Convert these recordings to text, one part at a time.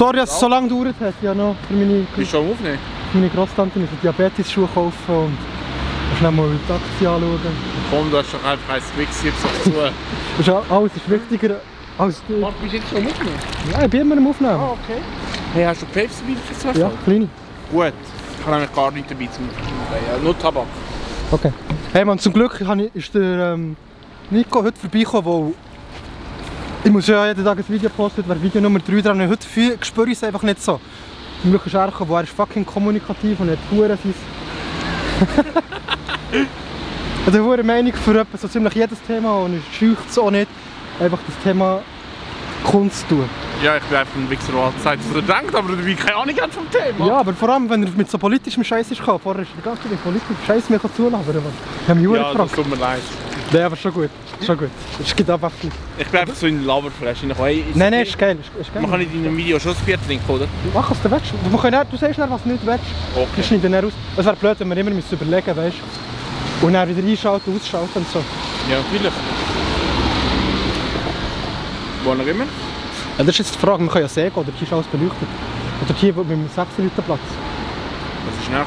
Sorry, dass es so lange gedauert hat. Habe noch für meine, Bist du schon am Aufnehmen? meine Grosstante müssen Diabetes-Schuhe kaufen und schnell mal die Aktie anschauen. Komm, du hast doch einfach eins Gewix, gib's doch zu. Das ist auch- alles ist wichtiger als die... Marc, bist du jetzt schon am Aufnehmen? Ja, ich bin immer am Aufnehmen. Ah, okay. Hey, hast du Pepsi für zwei Ja, kleine. Gut. Ich habe nämlich gar nichts dabei zum ja, Nur Tabak. Okay. Hey man, zum Glück ist der ähm, Nico heute vorbeigekommen, weil ich muss ja jeden Tag ein Video posten, wer Video Nummer 3 dran ist. Heute spüre ich es einfach nicht so. Glück ist er er ist fucking kommunikativ und hat Huren sein... Er hat eine hohe Meinung für etwa so ziemlich jedes Thema und er scheucht es auch nicht, einfach das Thema Kunst zu tun. Ja, ich bin einfach ein Wichser, der sagt, was er denkt, aber dabei keine Ahnung hat vom Thema. Ja, aber vor allem, wenn er mit so politischem Scheiß ist. Vorher ist er ganz viel politischem Scheiß mir zulabern. Ich habe mich ja ja, das gefragt. tut mir leid. Nein, aber schon gut. Schon gut. Es gibt einfach... Ich bin einfach so in. Hey, ist Nein, nein, ist geil. Ist, ist geil. Man kann in deinem Video schon ein Bier trinken, oder? Mach was du willst. Wir können du sagst nicht, was du nicht willst. Wir Okay. schneiden dann aus. Es wäre blöd, wenn wir immer müssen überlegen weißt Und dann wieder einschalten, ausschalten und so. Ja, natürlich. Wo noch immer? Ja, das ist jetzt die Frage, wir können ja sehen, oder hier ist alles beleuchtet. Oder hier mit dem 6 Leuten Platz. Was ist nachher?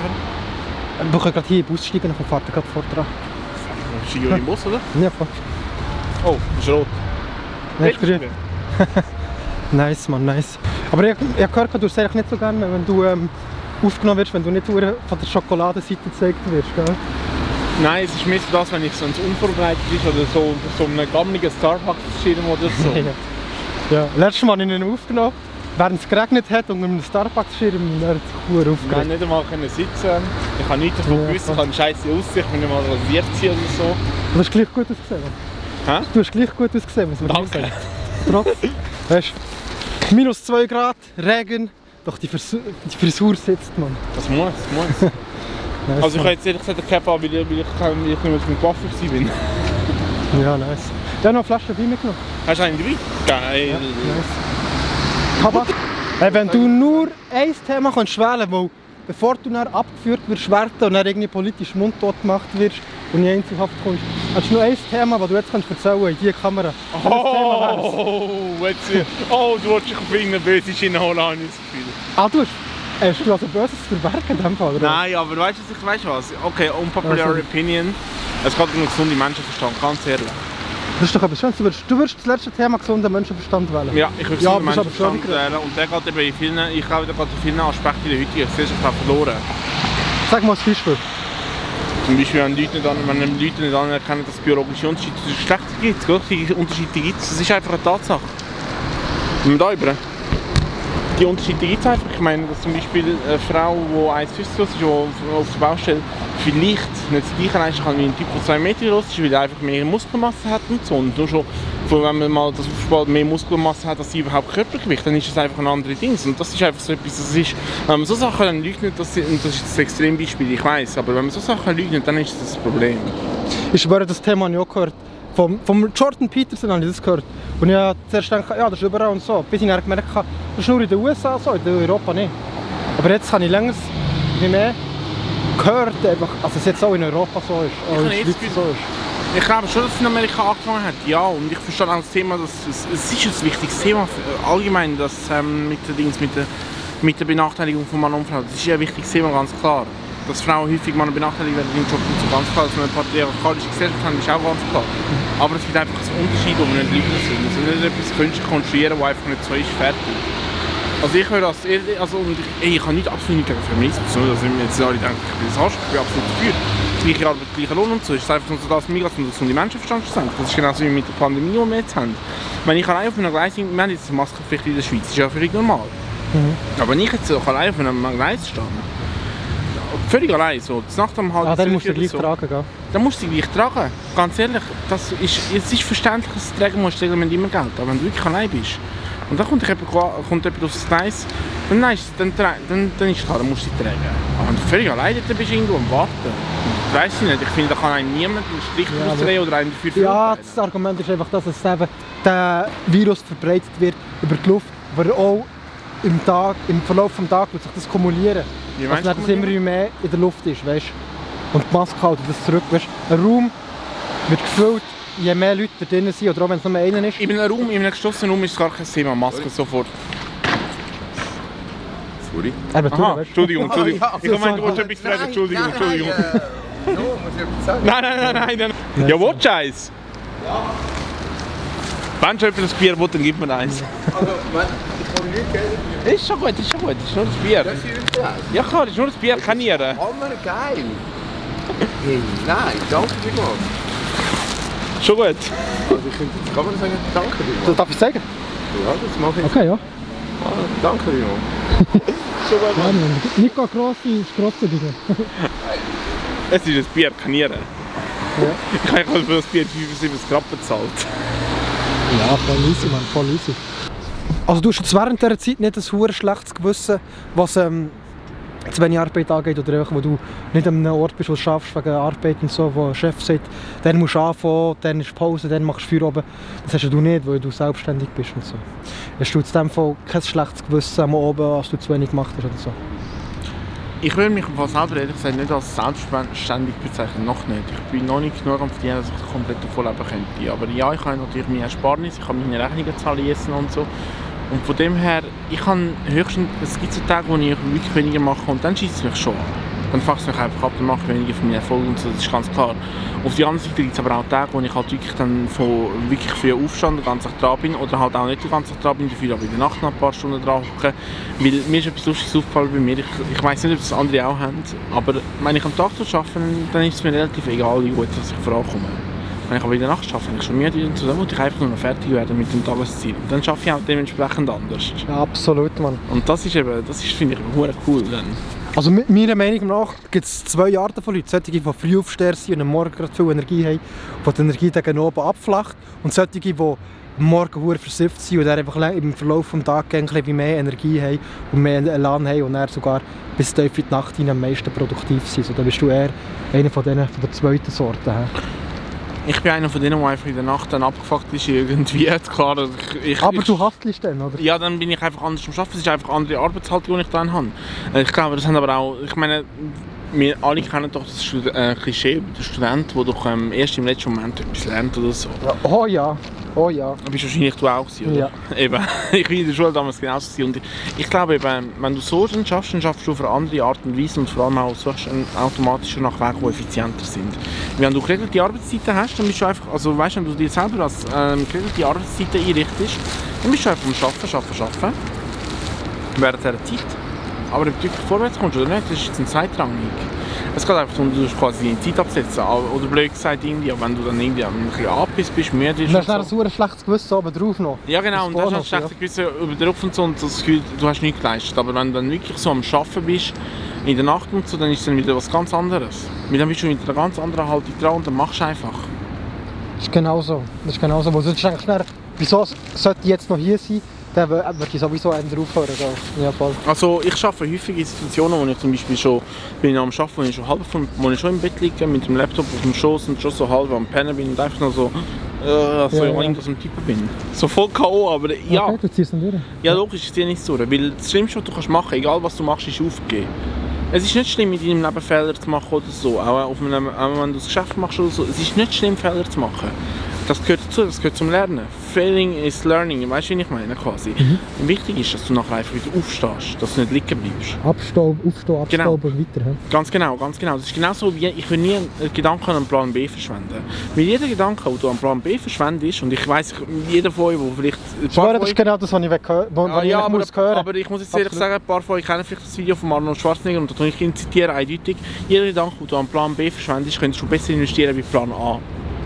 Wir können gerade hier in den Bus steigen, dann fahren wir gerade vor dran. Die im Bus, oder? Ja, voll. Oh, ist rot. Nein, ist grün. Nice, man, nice. Aber ich, ich habe gehört, du es eigentlich nicht so gerne, wenn du ähm, aufgenommen wirst, wenn du nicht von der Schokoladenseite gezeigt wirst, gell? Nein, es ist mehr so das, wenn ich so ins Unvorbereitet ist oder so so einem gammeligen Starbucks-Schirm oder so. ja. Letztes Mal habe ich ihn aufgenommen, während es geregnet hat und mit einem Starbucks-Schirm hat sich verdammt Ich konnte aufgeregt. nicht einmal können sitzen. Ich habe nichts davon Ja, gewusst. Ich habe eine scheisse Aussicht, wenn ich mal rasiert ziehe oder so. Du hast gleich gut ausgesehen. Hä? Du hast gleich gut ausgesehen, muss man Danke. sagen. Trotz, weißt minus 2 Grad, Regen, doch die, Frisur, die Frisur sitzt, man. Das muss, das muss. Nice, Also ich habe jetzt ehrlich gesagt eine Cap weil ich, weil ich, weil ich nicht mehr mit gewesen bin. Ja, nice. Ich habe noch eine Flasche Wein mitgenommen. Hast du einen dabei? Geil. Nice. Tabak. Hey, wenn du nur ein Thema kannst wählen weil bevor du dann abgeführt wirst, werden und dann irgendwie politisch mundtot gemacht wirst und in Einzelhaft kommst, hast du nur ein Thema, das du jetzt kannst erzählen in diese Kamera. Wär's? Oh, jetzt, oh, du willst dich auf irgendeine böse Schiene holen, habe ich das Gefühl. Ah, du hast, hast du also Böses zu verbergen in dem Fall, oder? Nein, aber weißt du, ich weißt was? Okay, unpopular sorry. opinion. Es geht um einen gesunden Menschenverstand, ganz ehrlich. Das ist doch etwas Schönes. Du würdest, du würdest das letzte Thema gesunden Menschenverstand wählen. Ja, ich will Ja, gesunden Menschenverstand wählen und der geht eben in vielen, ich glaube, der geht in vielen Aspekten in der heutigen Gesellschaft verloren. Sag mal ein Beispiel. Zum Beispiel, wenn Leute nicht, wenn Leute nicht anerkennen, dass es biologische Unterschiede zwischen Geschlechtern gibt. Unterschiede gibt es, das ist einfach eine Tatsache. Wenn wir da über die Unterschiede gibt es einfach. Ich meine, dass zum Beispiel eine Frau, die 1,50 groß ist, die auf der Baustelle vielleicht nicht das gleiche leisten kann wie ein Typ, der 2 Meter groß ist, weil er einfach mehr Muskelmasse hat und so. Und nur schon, wenn man mal das aufspart, mehr Muskelmasse hat als sie überhaupt Körpergewicht, dann ist das einfach ein anderes Ding. Und das ist einfach so etwas, das ist, wenn man so Sachen dann leugnet, das, das ist ein Extrembeispiel, ich weiß, aber wenn man so Sachen leugnet, dann ist das ein Problem. Ich schwöre, das Thema habe ich auch gehört. Vom, vom Jordan Peterson habe ich das gehört. Und ich habe zuerst gedacht, ja, das ist überall und so. Bis ich dann gemerkt habe, das ist nur in den USA so, in Europa nicht. Aber jetzt habe ich länger wie mehr gehört, einfach, also es jetzt auch in Europa so ist. Auch in der Schweiz so ist. Ich glaube schon, dass es in Amerika angefangen hat, ja. Und ich verstehe auch das Thema, dass es, es ist ein wichtiges Thema für, allgemein, dass ähm, mit, der Dings, mit, der, mit der Benachteiligung von Mann und Frau. Das ist ein wichtiges Thema, ganz klar. Dass Frauen häufig mal benachteiligt werden im Job und so ganz klar. Dass wir eine patriarchalische Gesellschaft haben, ist auch ganz klar. Aber es gibt einfach einen Unterschied, wo wir nicht Leute sind. Also nicht etwas künstlich konstruieren, was einfach nicht so ist, fertig. Also ich höre das, also und ich, ey, ich habe nicht absolut nichts gegen Feminismus, nur dass ich mir jetzt alle denken, ich bin das Arsch, ich bin absolut dafür. Gleiche Arbeit, gleicher Lohn und so, es ist einfach so das mega und gesunde Menschenverstand schlussendlich. Das ist genauso wie mit der Pandemie, die wir jetzt haben. Wenn ich allein auf einer Gleis, wir haben jetzt eine Maskenpflicht in der Schweiz, das ist ja völlig normal. Aber wenn ich jetzt allein auf einem Gleis stehe, völlig allein, so, das Nacht um halb Ah, dann musst du gleich so, tragen gehen. dann musst du gleich tragen. Ganz ehrlich, das ist, es ist verständlich, dass du tragen musst, Reglement immer Geld. Aber wenn du wirklich allein bist und dann kommt jemand, kommt jemand aufs Gleis, dann, nein, dann, dann, dann ist klar, dann musst du sie tragen. Aber wenn du völlig allein dort bist, irgendwo am Warten, ich weiss ich nicht, ich finde, da kann einen niemand einen Strich Ja, drehen oder einen dafür Ja, das Argument ist einfach, dass es eben der Virus verbreitet wird über die Luft, aber auch im, Tag, im Verlauf des Tages wird sich das kumulieren. Wie Also meinst dass du es immer mehr in der Luft ist, weißt Und die Maske hält das zurück, weißt Ein Raum wird gefüllt, je mehr Leute da drinnen sind, oder auch wenn es nur einer ist. In einem Raum, in einem geschlossenen Raum ist es gar kein Thema, Maske sofort. Zürich. Eben, du, Aha, du. Entschuldigung, Entschuldigung. Ah, ja, ich gemeint, du so- wolltest etwas fragen. Entschuldigung, Entschuldigung. Nein, no, muss ich etwas sagen? Nein, nein, nein, nein. nein. Ja, was Scheiß? Wenn schon jemand ein Bier will, dann gib mir eins. Also, Ist schon gut, ist schon gut. Ist nur ein Bier. Das ist. Ja klar, ist nur ein Bier, keine Nieren. Hammer geil. Hey, nein, danke vielmals. Schon gut. Also ich könnte jetzt, kann man sagen, danke Das vielmals? darf ich sagen? Ja, das mache ich. Okay, ja. Ah, danke vielmals. Schon gut. Mann. Nico Grossi, grosse Dinge. Es ist ein Bier, keine Nieren. Ja. Ich habe für das Bier 75 Grad bezahlt. Ja, voll easy, Mann, voll easy. Also du hast während dieser Zeit nicht ein hure schlechtes Gewissen, was ähm, jetzt wenn Arbeit angeht oder wo du nicht an einem Ort bist, wo du schaffst wegen Arbeit und so, wo der Chef sagt, dann musst du anfangen, dann ist Pause, dann machst du Feierabend. Das hast du nicht, weil du selbstständig bist und so. Hast du in dem Fall kein schlechtes Gewissen am Oben, als du zu wenig gemacht hast oder so? Ich würde mich selber ehrlich gesagt nicht als selbstständig bezeichnen, noch nicht. Ich bin noch nicht genug am Verdienen, dass ich komplett davon könnte. Aber ja, ich habe natürlich meine Ersparnisse, ich habe meine Rechnungen zahlen lassen und so. Und von dem her, ich kann höchstens, es gibt so Tage, wo ich wirklich weniger mache und dann schießt es mich schon an. Dann fuckt es mich einfach ab, dann mache ich weniger für meine Erfolge und so, das ist ganz klar. Auf der anderen Seite gibt es aber auch Tage, wo ich halt wirklich dann von wirklich früh aufstehe, den ganzen Tag dran bin oder halt auch nicht den ganzen Tag dran bin, dafür aber in der Nacht noch ein paar Stunden dran hocke. Weil mir ist etwas Lustiges aufgefallen bei mir, ich, ich weiss nicht, ob das andere auch haben, aber wenn ich am Tag arbeite, dann ist es mir relativ egal, wie gut dass ich vorankomme. Wenn ich aber in der Nacht arbeite, wenn ich schon müde so, dann muss ich einfach nur noch fertig werden mit dem Tagesziel. Und dann arbeite ich auch dementsprechend anders. Ja, absolut, Mann. Und das ist eben, das ist, finde ich, cool dann. Also me- meiner Meinung nach gibt es zwei Arten von Leuten. Solche, die früh aufstehen und am Morgen gerade viel Energie haben, wo die Energie dann oben abflacht. Und solche, die Morgen hure versifft sind und dann einfach im Verlauf des Tages ein bisschen mehr Energie haben und mehr Elan haben und dann sogar bis tief in die Nacht hinein am meisten produktiv sind. So, dann bist du eher einer von denen von der zweiten Sorte. Ich bin einer von denen, der einfach in der Nacht dann abgefuckt ist irgendwie. Klar, ich, ich, Aber du hastelst dann, oder? Ja, dann bin ich einfach anders am Arbeiten. Es ist einfach eine andere Arbeitshaltung, die ich dann habe. Äh, Ich glaube, das haben aber auch, ich meine, wir alle kennen doch das äh, Klischee über den Student, der doch ähm, erst im letzten Moment etwas lernt oder so. Ja. Oh ja, oh ja. Du bist wahrscheinlich du auch gewesen, oder? Ja. Eben. Ich bin in der Schule damals genauso gewesen. und ich, ich glaube eben, wenn du so dann schaffst, dann schaffst du auf eine andere Art und Weise und vor allem auch suchst einen automatischen nach Wegen, die effizienter sind. Wenn du geregelte Arbeitszeiten hast, dann bist du einfach, also weißt du, wenn du dir selber als ähm, geregelte Arbeitszeiten einrichtest, dann bist du einfach am Arbeiten, Arbeiten, Arbeiten. Während dieser Zeit. Aber ob du vorwärts kommst oder nicht, das ist jetzt ein zweitrangig. Es geht einfach darum, du musst quasi deine Zeit absetzen. Oder blöd gesagt, irgendwie, wenn du dann irgendwie ein bisschen abgepisst bist, müde bist hast du und dann so. ein schlechtes Gewissen oben drauf noch. Ja genau, und dann hast du ein schlechtes Gewissen über Rupf und so und das Gefühl, du hast nichts geleistet. Aber wenn du dann wirklich so am Arbeiten bist, in der Nacht und so, dann ist es dann wieder was ganz anderes. Weil dann bist du mit einer ganz anderen Haltung dran und dann machst du einfach. Das ist genau so. Das ist genau so. Wo du wieso sollte ich jetzt noch hier sein? Dann wür- würde ich sowieso einen aufhören. So. Ja, voll. Also ich arbeite häufig in Situationen, wo ich zum Beispiel schon bin am Arbeiten, wo ich schon halb vom, wo ich schon im Bett liege mit dem Laptop auf dem Schoß und schon so halb am Pennen bin und einfach noch so, äh, so Ja, ja, irgendwas am Typen bin. So voll K.O., aber ja. Okay, du ziehst durch. Ja, logisch ist dir nicht so. Weil das Schlimmste, was du kannst machen egal was du machst, ist aufgeben. Es ist nicht schlimm, in deinem Leben Fehler zu machen oder so. Auch, auf einem, auch wenn du das Geschäft machst oder so. Es ist nicht schlimm, Fehler zu machen. Das gehört dazu, das gehört zum Lernen. Failing is learning, weißt du, wie ich meine quasi. Und wichtig ist, dass du nachher einfach wieder aufstehst, dass du nicht liegen bleibst. Abstauben, aufstehen, abstauben Genau. und weiter. hä? Ganz genau, ganz genau. Das ist genauso wie, ich will nie einen Gedanken an Plan B verschwenden. Weil jeder Gedanke, den du an Plan B verschwendest, und ich weiss, jeder von euch, der vielleicht... schwöre, das ist genau das, was ich, hören- was Ah, ich ja, aber, muss hören aber ich muss jetzt ehrlich Absolut. sagen, ein paar von euch kennen vielleicht das Video von Arnold Schwarzenegger und da tue ich ihn zitieren eindeutig. Jeder Gedanke, den du an Plan B verschwendest, könntest du besser investieren wie Plan A.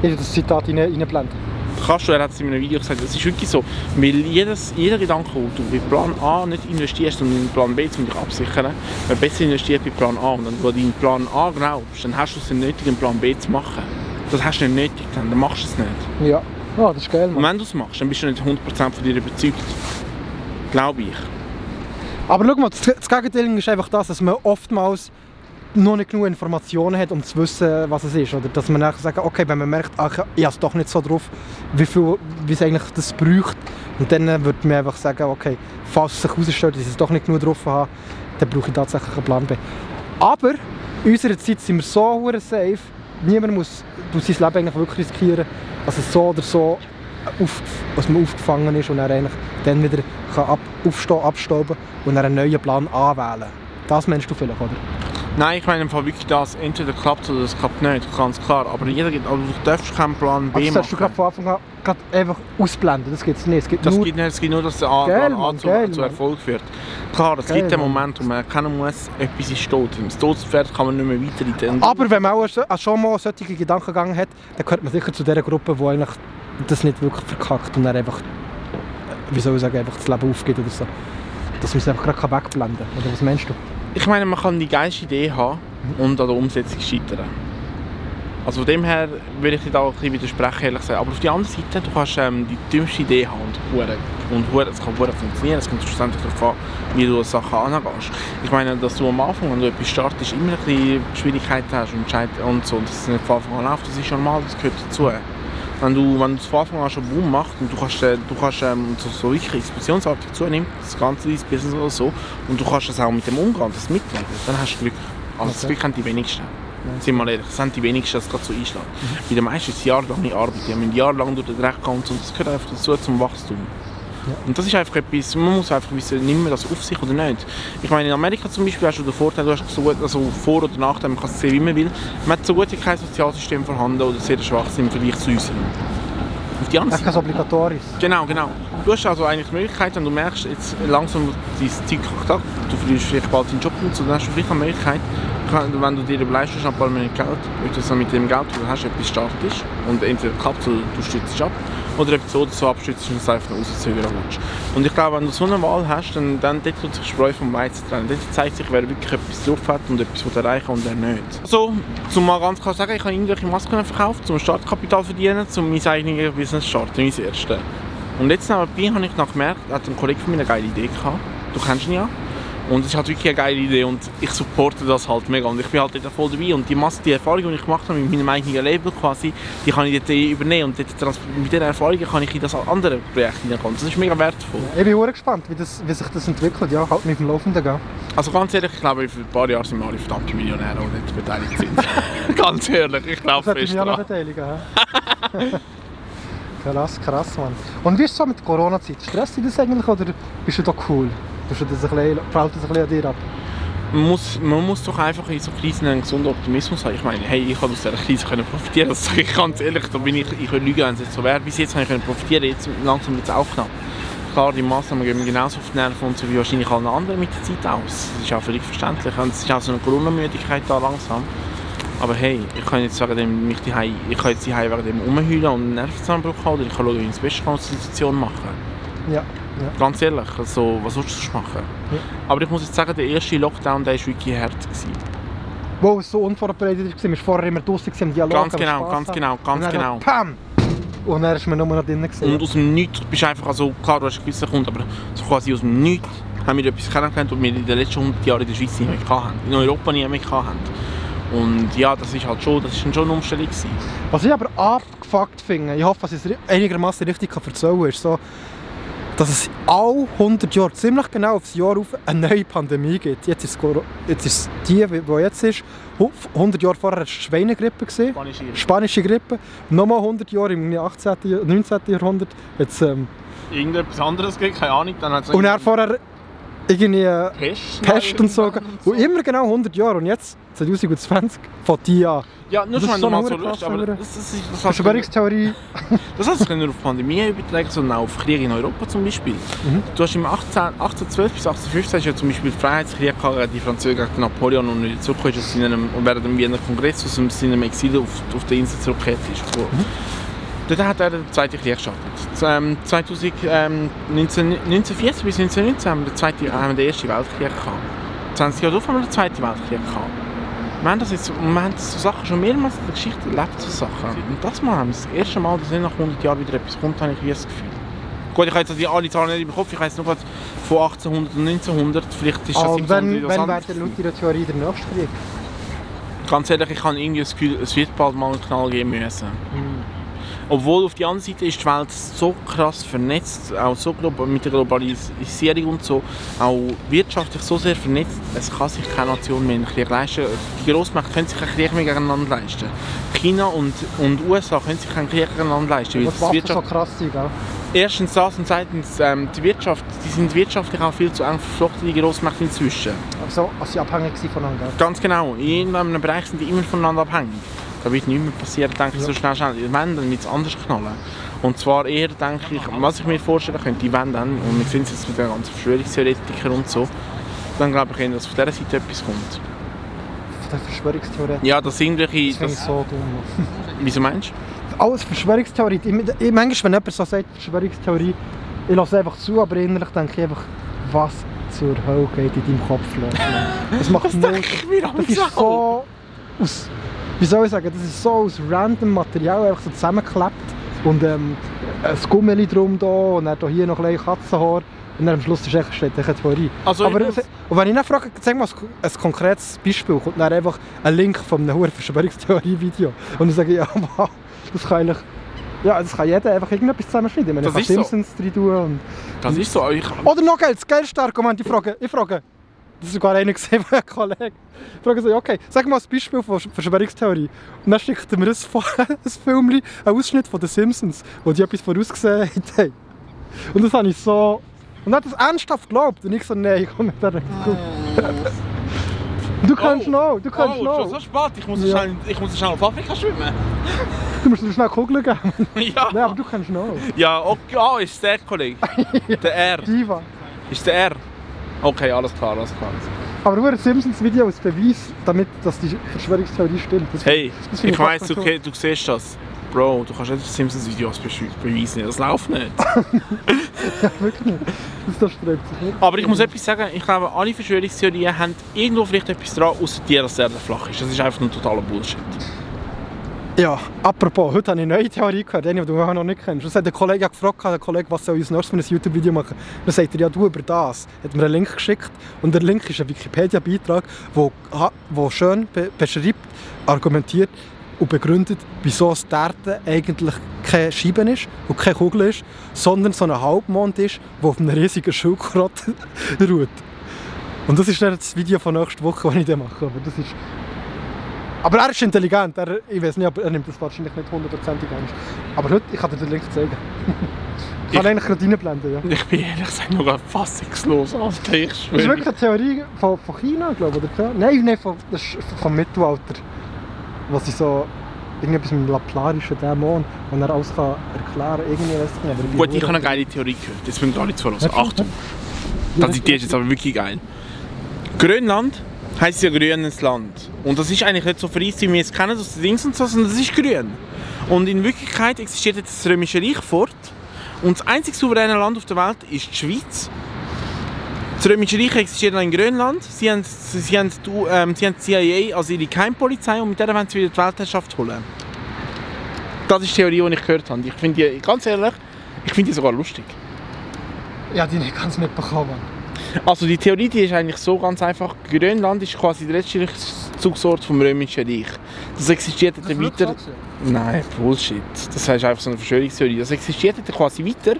Ich das Zitat rein- reinblenden. Kannst du, er hat es in einem Video gesagt, das ist wirklich so. Weil jedes, jeder Gedanke, den du bei Plan A nicht investierst, sondern in Plan B, um dich abzusichern, wird besser investiert bei Plan A. Und wenn du an deinen Plan A glaubst, dann hast du es nicht nötig, einen Plan B zu machen. Das hast du nicht nötig, dann, dann machst du es nicht. Ja. Ja, das ist geil, Und Mann. wenn du es machst, dann bist du nicht 100% von dir überzeugt. Glaube ich. Aber schau mal, das, das Gegenteil ist einfach das, dass man oftmals noch nicht genug Informationen hat, um zu wissen, was es ist. Oder dass man nachher sagt, okay, wenn man merkt, ach, ich habe es doch nicht so drauf, wie viel wie es eigentlich das braucht. Und dann würde man einfach sagen, okay, falls es sich herausstellt, dass ich es doch nicht genug drauf habe, dann brauche ich tatsächlich einen Plan B. Aber in unserer Zeit sind wir so safe, niemand muss sein Leben eigentlich wirklich riskieren, dass es so oder so auf, dass man aufgefangen ist und er eigentlich dann wieder kann ab, aufstehen, abstauben und dann einen neuen Plan anwählen. Das meinst du vielleicht, oder? Nein, ich meine im Fall wirklich das, entweder klappt oder es klappt nicht, ganz klar. Aber jeder gibt, also du darfst keinen Plan B das machen. hast du gerade von Anfang an gerade einfach ausblenden, das gibt es nicht. Es gibt Das nur, gibt nicht, es gibt nur, dass der A, Plan A zu, geil, zu. Erfolg führt. Klar, es Geil, gibt Mann. Moment, wo man erkennen muss, etwas ist tot. Das totes Pferd kann man nicht mehr weiterreiten. aber wenn man auch schon mal solche Gedanken gegangen hat, dann gehört man sicher zu dieser Gruppe, die eigentlich das nicht wirklich verkackt und dann einfach, äh, wie soll ich sagen, einfach das Leben aufgibt oder so. Dass man es einfach gerade wegblenden kann. Oder was meinst du? Ich meine, man kann die geilste Idee haben und an der Umsetzung scheitern. Also von dem her würde ich dir da ein bisschen widersprechen, ehrlich gesagt. Aber auf der anderen Seite, du kannst ähm, die dümmste Idee haben und hure und hure, kann hure funktionieren. Es kommt schlussendlich darauf an, wie du Sachen angehst. Ich meine, dass du am Anfang, wenn du etwas startest, immer ein bisschen Schwierigkeiten hast und, und so, und dass es nicht von Anfang an läuft, das ist normal, das gehört dazu. Wenn du, wenn du Anfang an schon Boom machst und du kannst, äh, du kannst ähm, so, so wirklich explosionsartig zunimmt, das ganze dein Business oder so, und du kannst das auch mit dem umgehen, das mitnehmen, dann hast du Glück. Also das Okay. Glück haben die wenigsten. Sind wir mal ehrlich, das haben die wenigsten, das gerade so einschlagen. Bei den meisten ist es jahrelange Arbeit, die haben jahrelang durch den Dreck gegangen und das gehört einfach dazu zum Wachstum. Und das ist einfach etwas, man muss einfach wissen, nimmt man das auf sich oder nicht. Ich meine, in Amerika zum Beispiel hast du den Vorteil, du hast so gut, also Vor- oder Nachteil, man kann es sehen, wie man will. Man hat so gut wie kein Sozialsystem vorhanden oder sehr schwach im Vergleich zu unserem. Auf die andere Das ist kein obligatorisches. Genau, genau. Du hast also eigentlich die Möglichkeit, wenn du merkst, jetzt langsam dein Zeug kackt ab, du verlierst vielleicht bald deinen Job und so, dann hast du vielleicht eine Möglichkeit, wenn du dir überlegst, du hast ein paar Monate Geld, ob du mit dem Geld, das du hast, etwas startest und entweder klappt es oder du stützt ab oder du so abstützt und es einfach noch rauszögern willst. Und ich glaube, wenn du so eine Wahl hast, dann, dann dort tut sich Spreu vom Weizen trennen. Dort zeigt sich, wer wirklich etwas drauf hat und etwas erreichen und wer nicht. Also, zum mal ganz klar sagen, ich habe irgendwelche Masken verkauft, zum Startkapital verdienen, um mein eigenes Business zu starten, mein erstes. Und jetzt nebenbei habe ich noch gemerkt, hat ein Kollege von mir eine geile Idee gehabt. Du kennst ihn ja. Und es ist halt wirklich eine geile Idee und ich supporte das halt mega. Und ich bin halt dort voll dabei. Und die Masse, die Erfahrung, die ich gemacht habe mit meinem eigenen Label quasi, die kann ich dort übernehmen. Und mit dieser Erfahrung kann ich in das andere Projekt hineinkommen. Das ist mega wertvoll. Ich bin sehr gespannt, wie, das, wie sich das entwickelt. Ja, halt mit dem Laufenden gehen. Also ganz ehrlich, ich glaube, für ein paar Jahre sind wir alle verdammte Millionäre, die nicht beteiligt sind. ganz ehrlich, ich glaube fest mich dran. beteiligen. krass, krass, Mann. Und wie ist es so mit Corona-Zeit? Stresst dich das eigentlich oder bist du da cool? Tust du das ein bisschen, fällt das ein bisschen an dir ab? Man muss, man muss doch einfach in so Krisen einen gesunden Optimismus haben. Ich meine, hey, ich habe aus dieser Krise können profitieren. Das sage ich ganz ehrlich. Da bin ich, ich lügen, wenn es jetzt so wäre. Bis jetzt habe ich können profitieren. Jetzt langsam wird es auch knapp. Klar, die Massnahmen gehen mir genauso auf die Nerven und so wie wahrscheinlich alle anderen mit der Zeit aus. Das ist auch völlig verständlich. Und es ist auch so eine Corona-Müdigkeit da langsam. Aber hey, ich kann jetzt wegen dem mich die ich kann jetzt die wegen dem rumheulen und einen Nervenzusammenbruch haben oder ich kann schauen, wie ich das Beste aus der Situation machen Ja. Ja. Ganz ehrlich, also, was sollst du machen? Ja. Aber ich muss jetzt sagen, der erste Lockdown der war wirklich hart. Gewesen. Wo es so unvorbereitet war, wir waren vorher immer draußen im Dialog. Ganz genau, ganz genau, Und ganz dann genau. Pam! Und dann ist man nur noch drinnen. gewesen. Und aus dem Nichts bist du einfach, also klar, du hast einen gewissen Kunden, aber so quasi aus dem Nichts haben wir etwas kennengelernt, was wir in den letzten 100 Jahren in der Schweiz nicht mehr hatten. In Europa nie mehr hatten. Und ja, das ist halt schon, das ist schon eine Umstellung gewesen. Was ich aber abgefuckt finde, ich hoffe, dass ich es einigermaßen richtig kann erzählen kann, ist so, dass es alle 100 Jahre, ziemlich genau aufs Jahr auf, eine neue Pandemie gibt. Jetzt ist es, jetzt ist es die, die jetzt ist. Hu- 100 Jahre vorher war es Schweinegrippe. Spanische Spanische Grippe. Nochmal 100 Jahre im 18., Jahr- 19. Jahrhundert. Jetzt, ähm, Irgendetwas anderes gibt, keine Ahnung. Dann hat es und dann vorher irgendwie Pest, Pest und so. Und immer genau 100 Jahre. Und jetzt, 2020, von die an. Ja, nur schon, wenn so du mal so schaust, aber das, das, ist, das, Verschwörungstheorie. Das hat sich nicht nur auf Pandemie übertragen, sondern auch auf Krieg in Europa zum Beispiel. Mhm. Du hast im 18, 1812 bis 1815 hast du ja zum Beispiel Freiheitskrieg gehabt gegen die Franzosen gegen Napoleon und wieder zurück ist aus seinem, während dem Wiener Kongress aus seinem- Exil auf, auf der Insel zurückgekehrt ist. So. Mhm. Dort hat er den Zweiten Krieg gestartet. Ähm, 2000, ähm, 19, 1940 bis 1919 haben wir den, Zweiten, haben wir den Ersten Weltkrieg gehabt. 20 Jahre darauf haben wir den Zweiten Weltkrieg gehabt. Wir haben, das jetzt, wir haben so Sachen schon mehrmals in der Geschichte erlebt, so Sachen. Und das Mal haben wir das erste Mal, dass nicht nach 100 Jahren wieder etwas kommt, habe ich wie das Gefühl. Gut, ich habe jetzt die alle Zahlen nicht im Kopf, ich weiß nur gerade von 1800 und 1900, vielleicht ist das Ah, und so wenn, wenn wäre der gewesen. laut ihrer Theorie der nächste Krieg? Ganz ehrlich, ich habe irgendwie das Gefühl, es wird bald mal einen Knall geben müssen. Obwohl auf der anderen Seite ist die Welt so krass vernetzt, auch so mit der Globalisierung und so, auch wirtschaftlich so sehr vernetzt, es kann sich keine Nation mehr einen Krieg leisten. Die Grossmächte können sich keinen Krieg mehr gegeneinander leisten. China und, und USA können sich keinen Krieg gegeneinander leisten, weil das Wirtschaft so krass sind, gell? Erstens das und zweitens, ähm, die Wirtschaft, die sind wirtschaftlich auch viel zu eng verflochten, die Grossmächte inzwischen. Also, als sie abhängig sind voneinander. Ganz genau, in irgendeinem Bereich sind die immer voneinander abhängig. Da wird nichts mehr passieren, denke ich, so schnell, schnell. Wenn, dann wird es anders knallen. Und zwar eher, denke ich, was ich mir vorstellen könnte, die wenn dann, und wir es jetzt mit den ganzen Verschwörungstheoretikern und so, dann glaube ich eher, dass von dieser Seite etwas kommt. Von der Verschwörungstheorie. Ja, dass irgendwelche... Das Das, so dumm. wieso meinst du? Alles Verschwörungstheorie. Ich, ich, manchmal, wenn jemand so sagt, Verschwörungstheorie, ich lasse einfach zu, aber innerlich denke ich einfach, was zur Hölle geht in deinem Kopf los? Das macht Das Das ist so aus, wie soll ich sagen, das ist so aus random Material einfach so zusammengeklebt und ähm, ein Gummeli drum da und dann da hier noch ein Katzenhaar und dann am Schluss ist echt, steht echt Theorie. Also ich Aber es- und wenn ich dann frage, sag mal ein, konkretes Beispiel, kommt dann einfach ein Link von einem hohen Verschwörungstheorie-Video und dann sage ich, ja, wow, das kann eigentlich, ja, das kann jeder einfach irgendetwas zusammenschneiden. Ich meine, Das ich kann ist so. Simpsons drin tun und Das ist so, ich, oder noch geil, das geilste Argument, ich frage, ich frage, das ist sogar einer gesehen, ein Kollege. Ich frage so, ja, okay, sag mal ein Beispiel von Verschwörungstheorie. Und dann schickt er mir ein, Fo- ein Film, einen Ausschnitt von den Simpsons, wo die etwas vorausgesehen haben. Und das habe ich so... Und er hat das ernsthaft geglaubt. Und ich so, nein, komm mit der gut. Du kannst Oh. noch, du kannst oh, noch. schon so spät, ich muss, Ja. schnell, ich muss schnell auf Afrika schwimmen. Du musst schnell Kugeln geben. ja. Nein, aber du kannst noch. Ja, okay, ah, ist der Kollege. Der R. Diva. Ist der R. Okay, alles klar, alles klar. Aber nur ein Simpsons-Video als Beweis, damit dass die Verschwörungstheorie stimmt. Das Hey, das finde ich weiss, du, du siehst das. Bro, du kannst nicht Simpsons-Videos beschü- beweisen, das läuft nicht. Ja, wirklich nicht. Das, das sträubt sich nicht. Aber ich muss etwas sagen, ich glaube, alle Verschwörungstheorien haben irgendwo vielleicht etwas dran, außer dir, dass der flach ist. Das ist einfach nur totaler Bullshit. Ja, apropos, heute habe ich eine neue Theorie gehört, die du noch nicht kennst. Das hat der Kollege gefragt, der Kollege, was soll uns nächstes für ein YouTube-Video machen. Dann sagt er, ja, du über das. Hat mir einen Link geschickt und der Link ist ein Wikipedia-Beitrag, der wo schön be beschreibt, argumentiert und begründet, wieso das Erde eigentlich keine Scheibe ist und keine Kugel ist, sondern so ein Halbmond ist, der auf einem riesigen Schildkrott ruht. Und das ist dann das Video von nächster Woche, das ich dann mache. Aber das ist aber er ist intelligent. Er, ich weiß nicht, aber er nimmt das wahrscheinlich nicht hundertprozentig ernst. Aber heute, ich kann dir den Link zeigen. Ich kann Ich- eigentlich gerade reinblenden, ja. Ich bin ehrlich gesagt noch fassungslos, Alter, ich Das ist schwöre. wirklich eine Theorie von, von China, glaube ich, oder? Nein, nein, von, das ist vom Mittelalter. Was sie so... Irgendetwas mit dem laplarischen Dämon, und er alles kann erklären kann. Irgendwie weiß ich nicht. Bin Gut, ich habe eine geile Theorie gehört. Jetzt müssen alle zuhören. Ja, Achtung, das die ist jetzt aber wirklich geil. Grönland heisst ja grünes Land. Und das ist eigentlich nicht so vereist, wie wir es kennen, den Dings und so, sondern das ist grün. Und in Wirklichkeit existiert jetzt das Römische Reich fort. Und das einzige souveräne Land auf der Welt ist die Schweiz. Das Römische Reich existiert in Grönland. Sie haben, sie haben, die, ähm, sie haben die CIA als ihre Geheimpolizei und mit der wollen sie wieder die Weltherrschaft holen. Das ist die Theorie, die ich gehört habe. Ich finde die, ganz ehrlich, ich finde die sogar lustig. Ja, die nicht ganz mitbekommen. Also die Theorie die ist eigentlich so ganz einfach. Grönland ist quasi der letzte Rückzugsort vom Römischen Reich. Das existiert dann weiter. Nein, Bullshit. Das ist einfach so eine Verschwörungstheorie. Das existiert dann quasi weiter.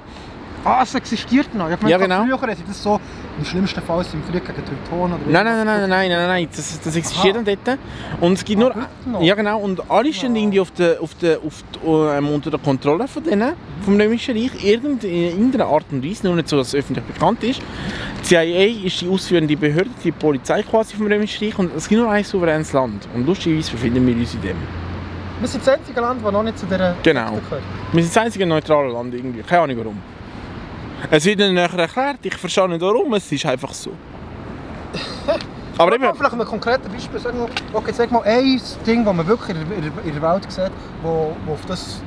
Ah, es existiert noch. Ich Ja, genau. Früher hätte das so im schlimmsten Fall im Krieg gegen Teutonen oder Nein, nein, nein, nein, nein, nein, nein. Das, das existiert Aha. dann dort. Und es gibt nur. Ah, noch? Ja genau. Und alle stehen irgendwie auf der, auf der, auf die, ähm, unter der Kontrolle von denen, vom Römischen Reich. Irgend, in irgendeiner Art und Weise, nur nicht so, dass es öffentlich bekannt ist. Die CIA ist die ausführende Behörde, die Polizei quasi vom Römischen Reich. Und es gibt nur ein souveränes Land. Und lustigerweise befinden wir uns in dem. Wir sind das einzige Land, das noch nicht zu dieser Genau. Sekte gehört. Wir sind das einzige neutrale Land irgendwie. Keine Ahnung warum. Es wird ihnen nachher erklärt, ich verstehe nicht warum, es ist einfach so. Aber eben, Vielleicht ein konkretes Beispiel. Sag mal, okay, sag mal ein Ding, das man wirklich in der, in der Welt sieht, wo, wo, auf das,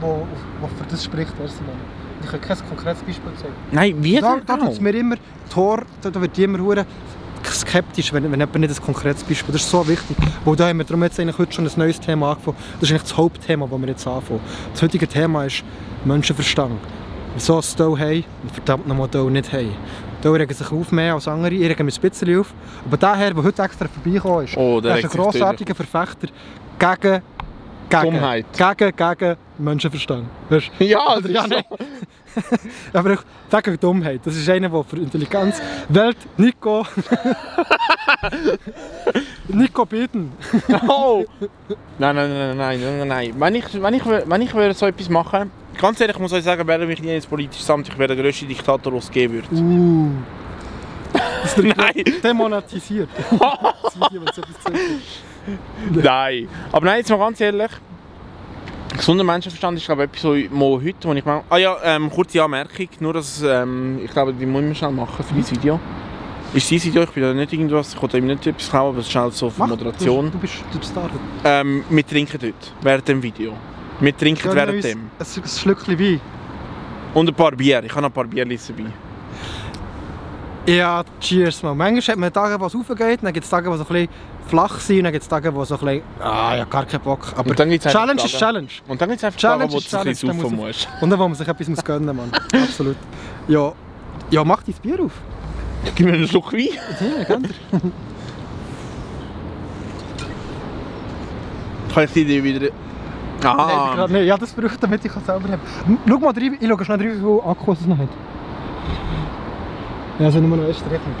wo, wo, wo für das spricht. Weißt du. Ich kann kein konkretes Beispiel zeigen. nein, wie Da, denn da tut auch? es mir immer Tor, da, da wird immer hure skeptisch, wenn, wenn jemand nicht ein konkretes Beispiel Das ist so wichtig. Weil da haben wir darum jetzt eigentlich heute schon ein neues Thema angefangen. Das ist eigentlich das Hauptthema, das wir jetzt anfangen. Das heutige Thema ist Menschenverstand. Wieso es hier haben und verdammt nochmal hier nicht haben. Hier regen sich auf mehr als andere, ich rege mich ein bisschen auf. Aber der Herr, der heute extra vorbeigekommen ist, Oh, der ist ein grossartiger Verfechter gegen, Gegen, Dummheit. Gegen, gegen Menschenverstand. Weißt? Ja, das ist Ja, nein. Aber ich gegen Dummheit. Das ist einer, der für Intelligenz Welt Nico. Nico Bieten. Oh! Nein, nein, nein, nein, nein, nein. Wenn ich, wenn ich, wenn ich würde so etwas machen ganz ehrlich, ich muss euch sagen, wäre mich nie ins politische Amt, ich wäre der grösste Diktator, den es geben würde. Uh. Das ist Nein! demonetisiert. das Video, wenn es etwas. Nein. Aber nein, jetzt mal ganz ehrlich. Gesunder Menschenverstand ist glaube ich etwas, was heute, wo ich mal... Ah ja, ähm, kurze Anmerkung, nur dass, ähm, ich glaube, die muss ich schnell machen für dieses Video. Ist dieses Video, ich bin da nicht irgendwas, ich wollte ihm nicht etwas klauen, aber es ist schnell so für Mach, Moderation. Du, du bist du startet. Ähm, wir trinken dort, während dem Video. Wir trinken während dem. Ein, ein Schlückchen Wein. Und ein paar Bier, ich habe noch ein paar Bierchen dabei. Ja, cheers mal. Manchmal hat man Tage, wo es raufgeht, dann gibt es Tage, wo es so ein bisschen flach sind, dann gibt es Tage, wo so ein bisschen, ah, ja, gar keinen Bock. Aber Challenge ist Challenge. Und dann gibt es einfach Challenge Tage, wo du ein bisschen saufen muss musst. Und dann, wo man sich etwas muss gönnen muss, Mann. Absolut. Ja, ja, mach dein Bier auf. Gib mir einen Schluck Wein. Ja, ihr? Kann ich die Idee wieder... Nein, Ah, nicht. Ja, das brauche ich, damit ich es selber habe. Schau mal ich schaue schnell rein, wie viel Akku es noch hat. Ja, also nur noch erst rechnen.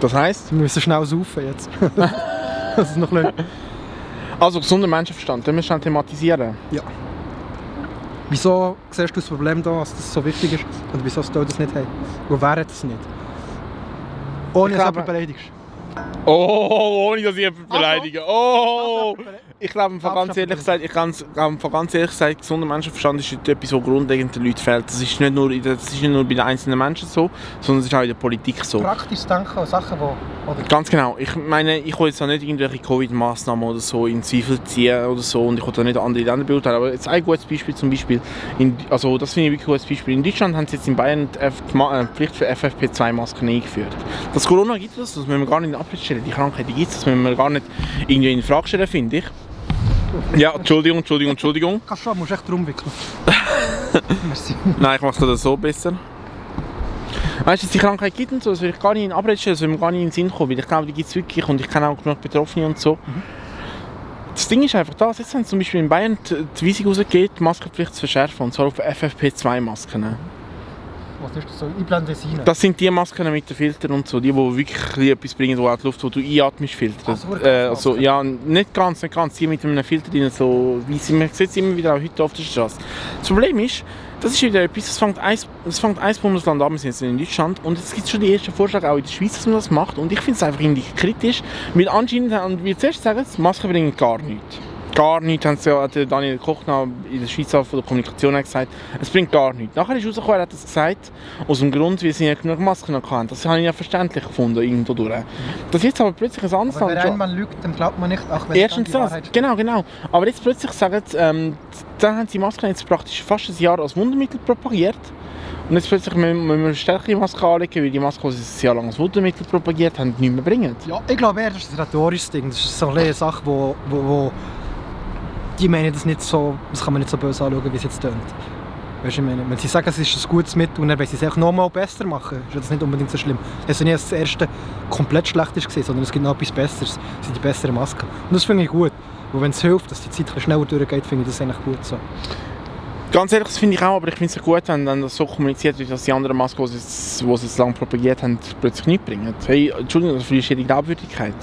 das heisst... Wir müssen schnell saufen jetzt. das ist noch bisschen... Also gesunder Menschenverstand, den müssen wir thematisieren. Wieso siehst du das Problem da, dass das so wichtig ist? Und wieso soll das nicht haben? Wo wäre das nicht? Ohne dass du beleidigst. Oh, ohne dass ich jemanden beleidige. Oh! Ich glaube, von ganz ehrlich gesagt, ich ganz, von ganz ehrlich gesagt, gesunder Menschenverstand ist etwas, was grundlegend den Leuten fehlt. Das ist, nicht nur, das ist nicht nur bei den einzelnen Menschen so, sondern es ist auch in der Politik so. Praktisch denken an Sachen, die... Oder Ganz genau. Ich meine, ich will jetzt auch nicht irgendwelche Covid-Massnahmen oder so in Zweifel ziehen oder so und ich will auch nicht andere Länder beurteilen, aber jetzt ein gutes Beispiel zum Beispiel, in, also das finde ich wirklich ein gutes Beispiel. In Deutschland haben sie jetzt in Bayern die F- die äh, Pflicht für FFP2-Masken eingeführt. Das Corona gibt es, das müssen wir gar nicht in Abrede stellen. Die Krankheit gibt es, das müssen wir gar nicht irgendwie in Frage stellen, finde ich. Ja, Entschuldigung, Entschuldigung, Entschuldigung. Kannst du schon, musst echt drum wickeln. Merci. Nein, ich mache das so besser. Weißt du, dass die Krankheit gibt und so, das will ich gar nicht in Abrede stellen, das will mir gar nicht in den Sinn kommen, weil ich glaube, die gibt es wirklich und ich kenne auch genug Betroffene und so. Das Ding ist einfach das, jetzt haben sie zum Beispiel in Bayern die, die Weisung rausgegeben, die Maskenpflicht zu verschärfen, und zwar auf FFP2-Masken. Was ist das so? Ich blende es rein. Das sind die Masken mit den Filtern und so, die, die wirklich etwas bringen, die auch die Luft, die du einatmest, filtern. Ah, so eine äh, also, ja, nicht ganz, nicht ganz, die mit einem Filter drin, so wie sie, man sieht es immer wieder auch heute auf der Straße. Das Problem ist, das ist wieder etwas, es fängt ein, fängt ein Bundesland an, wir sind jetzt in Deutschland, und es gibt schon die ersten Vorschläge auch in der Schweiz, dass man das macht, und ich finde es einfach irgendwie kritisch, weil anscheinend, und wie zuerst sagen, Masken bringen gar nichts. Gar nichts, haben sie ja, hat Daniel Koch noch in der Schweiz von der Kommunikation gesagt, es bringt gar nichts. Nachher ist rausgekommen, er hat das gesagt, aus dem Grund, weil sie ja genug Masken hatten. Das habe ich ja verständlich gefunden, irgendwo durch. Dass jetzt aber plötzlich ein anderes Aber wenn schon- einmal lügt, dann glaubt man nicht, auch wenn Erstens dann die das, genau, genau. Aber jetzt plötzlich sagen sie, ähm, dann haben sie Masken jetzt praktisch fast ein Jahr als Wundermittel propagiert. Und jetzt plötzlich müssen wir eine stärkere Maske anlegen, weil die Maske, die sie ein Jahr lang als Wundermittel propagiert haben, nicht mehr bringen. Ja, ich glaube eher, das ist ein rhetorisches Ding. Das ist so eine Sache, wo, wo, wo die meinen das nicht so, das kann man nicht so böse anschauen, wie es jetzt tönt. Weißt du, ich meine, wenn sie sagen, es ist ein gutes Mittel und dann wollen sie es einfach nochmal besser machen, ist das nicht unbedingt so schlimm. Es ja nicht, das erste komplett schlecht ist, sondern es gibt noch etwas Besseres, das sind die besseren Masken. Und das finde ich gut. Und wenn es hilft, dass die Zeit schneller durchgeht, finde ich das eigentlich gut so. Ganz ehrlich, das finde ich auch, aber ich finde es gut, wenn dann das so kommuniziert wird, dass die anderen Masken, die sie die sie lange propagiert haben, plötzlich nicht bringen. Hey, Entschuldigung, das verlierst die Glaubwürdigkeit.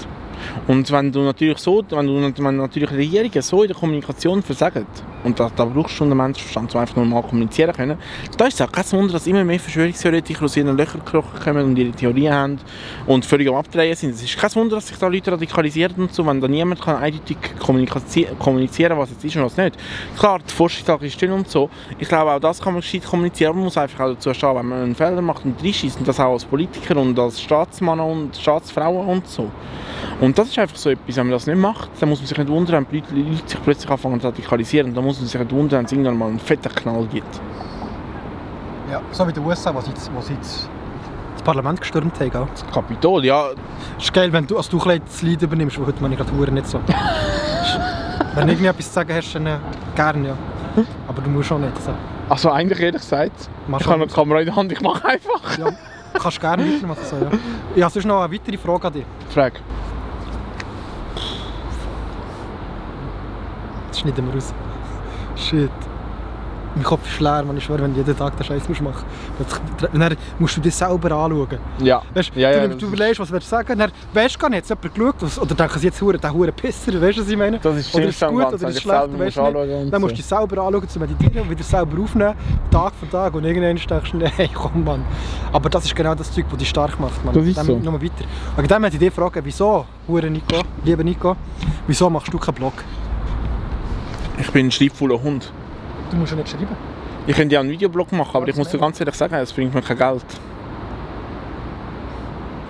Und wenn du natürlich so, wenn du wenn natürlich Regierungen so in der Kommunikation versagen, und da, da brauchst du einen Menschenverstand, um einfach normal kommunizieren können, da ist es auch kein Wunder, dass immer mehr Verschwörungstheoretiker aus ihren Löchern gekrochen kommen und ihre Theorien haben und völlig am Abdrehen sind. Es ist kein Wunder, dass sich da Leute radikalisieren und so, wenn da niemand kann eindeutig kommunizieren kommunizieren was jetzt ist und was nicht. Klar, die Forschungslage ist dünn und so. Ich glaube, auch das kann man gescheit kommunizieren. aber Man muss einfach auch dazu stehen, wenn man einen Fehler macht und reinschießt. Und das auch als Politiker und als Staatsmann und Staatsfrau und so. Und das ist einfach so etwas, wenn man das nicht macht, dann muss man sich nicht wundern, wenn die Leute, sich plötzlich anfangen zu radikalisieren. Dann muss man sich wenn es irgendwann mal einen fetten Knall gibt. Ja, so wie den USA, sie, jetzt- sie jetzt das Parlament gestürmt haben. gell? Das Kapitol, ja, Es ist geil, wenn du, als du ein das Lied übernimmst, weil heute meine ich gerade nicht so. wenn du irgendwie etwas zu sagen hast, dann äh, gerne, ja. Aber du musst auch nicht. So. also eigentlich ehrlich gesagt, Mach ich habe eine Kamera in der Hand, ich mache einfach. Ja, kannst gerne weitermachen. So, ja. Ich habe sonst noch eine weitere Frage an dich. Frage. Das schneiden wir raus. Shit. Mein Kopf ist leer, man. Ich schwöre, wenn du jeden Tag den Scheiß machen. Dann musst du dich selber anschauen. Ja. Weißt, Ja, ja, du, du ist- überlegst, was willst du sagen, dann weißt du gar nicht, jemand geschaut was- oder denken sie jetzt, hure, der hure Pisser, weißt du, was ich meine? Das ist oder ist gut oder ist du schlecht, weißt du nicht. anschauen und Dann musst du dich selber anschauen, zu meditieren und wieder selber aufnehmen, Tag für Tag und irgendwann denkst du, hey, komm Mann. Aber das ist genau das Zeug, das dich stark macht, Mann. Das ist Dann so. Nur weiter. Wegen dem möchte ich dich fragen, wieso, hure Nico, lieber Nico, wieso machst du keinen Blog? Ich bin ein schreibfauler Hund. Du musst ja nicht schreiben. Ich könnte ja einen Videoblog machen, aber ich muss dir ganz ehrlich sagen, es bringt mir kein Geld.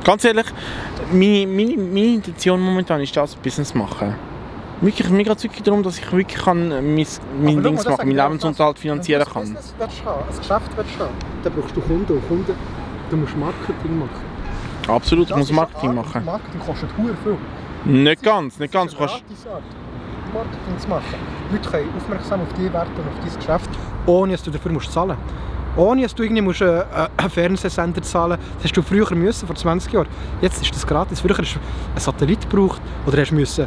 Ganz ehrlich, meine, meine, meine Intention momentan ist das, Business machen. Wirklich, mir geht es wirklich darum, dass ich wirklich kann, mein, mein Dings machen, meinen Lebensunterhalt finanzieren kann. Wenn du ein Business willst haben, ein Geschäft willst haben, dann brauchst du Kunden und Kunden, du musst Marketing machen. Absolut, ich muss Marketing machen. Marketing kostet viel. Nicht ganz, nicht ganz. Du kannst, Marketing zu machen. Leute können aufmerksam auf dich werden und auf dein Geschäft, ohne dass du dafür musst zahlen Ohne dass du irgendwie musst, äh, einen Fernsehsender zahlen musst. Das hast du früher müssen, vor 20 Jahren. Jetzt ist das gratis. Früher hast du einen Satellit gebraucht oder hast müssen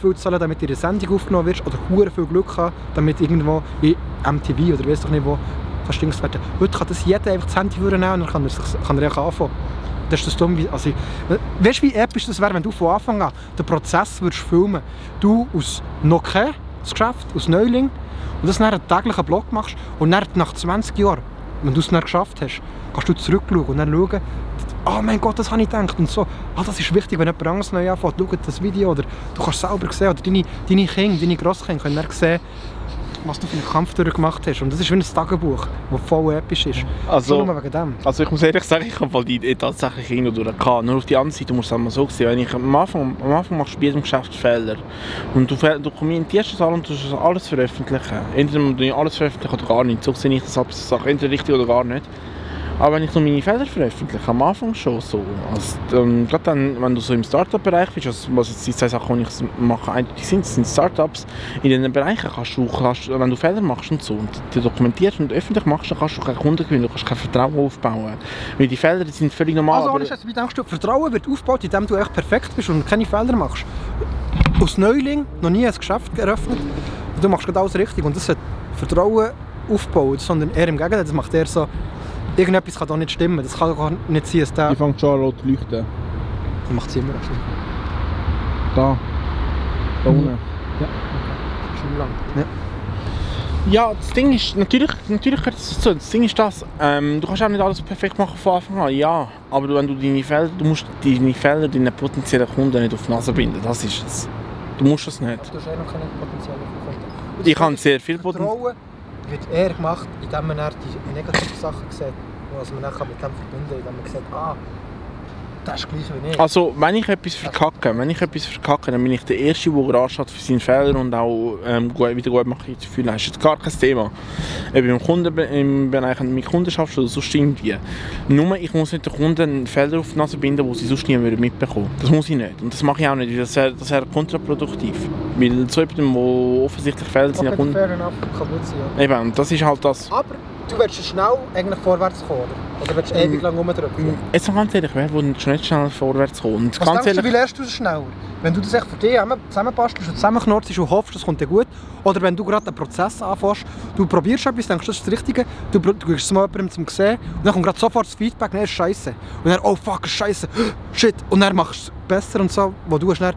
viel zahlen, damit dir eine Sendung aufgenommen wird oder viel Glück haben, damit irgendwo in MTV oder weiss doch nicht wo kannst du werden. Heute kann das jeder einfach das Handy nehmen und dann kann er, kann er anfangen. Das ist das dumm, also, weißt du, wie episch das wäre, wenn du von Anfang an den Prozess würdest filmen Du aus noch das Geschäft, aus Neuling, und das dann einen täglichen Blog machst und dann nach 20 Jahren, wenn du es dann geschafft hast, kannst du zurückschauen und dann schauen, oh mein Gott, das habe ich gedacht und so. Ah, das ist wichtig, wenn jemand anderes neu anfängt, schau das Video oder du kannst selber sehen, oder deine, deine Kinder, deine Grosskinder können dann sehen, was du für einen Kampf durchgemacht hast. Und das ist wie ein Tagebuch, das voll episch ist. Also- nur wegen dem. also ich muss ehrlich sagen, ich habe die tatsächlich irgendwo durch gehabt. Nur auf die andere Seite muss es einmal so sehen. Wenn ich am Anfang, am Anfang machst du bei jedem Geschäft Fehler. Und du, kommentierst das alles und du tust alles veröffentlichen. Entweder du alles veröffentlichen oder gar nicht. So sehe ich das Sache. Entweder richtig oder gar nicht. Aber wenn ich nur meine Fehler veröffentliche, am Anfang schon so. Also, ähm, gerade dann, wenn du so im Startup-Bereich bist, also, was jetzt die zwei Sachen, die ich mache, eindeutig sind, sind Startups. In diesen Bereichen kannst du, kannst, wenn du Fehler machst und so, und die dokumentierst und öffentlich machst, dann kannst du keine Kunden gewinnen, du kannst kein Vertrauen aufbauen. Weil die Fehler die sind völlig normal. Also, ohne Scheiß, wie denkst du, Vertrauen wird aufgebaut, indem du echt perfekt bist und keine Fehler machst? Aus Neuling, noch nie ein Geschäft eröffnet, und du machst gerade alles richtig und das hat Vertrauen aufbauen, sondern eher im Gegenteil, das macht eher so, irgendetwas kann da nicht stimmen, das kann gar nicht sein, dass der... Die fängt schon an rot zu leuchten. macht es immer schon. Da. Da Mhm. unten. Schon lang. Ja. Ja, das Ding ist, natürlich, natürlich gehört das dazu. Das Ding ist das, ähm, du kannst auch nicht alles perfekt machen von Anfang an, ja. Aber du, wenn du deine Fehler, du musst deine Fehler deinen potenziellen Kunden nicht auf die Nase binden, das ist es. Du musst das nicht. Du hast eh noch keine potenzielle Kunden. Ich habe sehr viel Potenzial. Wird eher gemacht, indem man die negativen Sachen sieht, was man dann mit dem verbinden kann, indem man sieht, ah, das ist gleich wie ich. Also, wenn ich etwas verkacke, wenn ich etwas verkacke, dann bin ich der Erste, der steht für seinen Fehler und auch ähm, gut, wieder gut machen zu fühlen. Das ist gar kein Thema. Ob im, Kunden, im Bereich mit Kunden schaffst oder sonst irgendwie. Nur, ich muss nicht den Kunden einen Fehler auf die Nase binden, den sie sonst nie mitbekommen Das muss ich nicht. Und das mache ich auch nicht, weil das wäre das wär kontraproduktiv. Weil so jemandem, wo offensichtlich Fehler sind, Okay, Kunden... fair enough, gut sein, ja. Eben, und das ist halt das... Aber du willst schnell eigentlich vorwärts kommen, oder? Oder willst du ewig lang rumdrücken? Jetzt noch ganz ehrlich, wer will schon nicht schnell vorwärts kommen? Und Was ganz denkst du, wie lernst du das schneller? Wenn du das echt für dich zusammen- zusammenbastelst und zusammenknorzst und hoffst, das kommt dir gut, oder wenn du gerade einen Prozess anfängst, du probierst etwas, denkst, das ist das Richtige, du, du gibst es mal jemandem zum sehen und dann kommt gerade sofort das Feedback, dann ist scheiße. Und dann, oh fuck, ist scheiße, shit. Und dann machst du es besser und so, wo du hast dann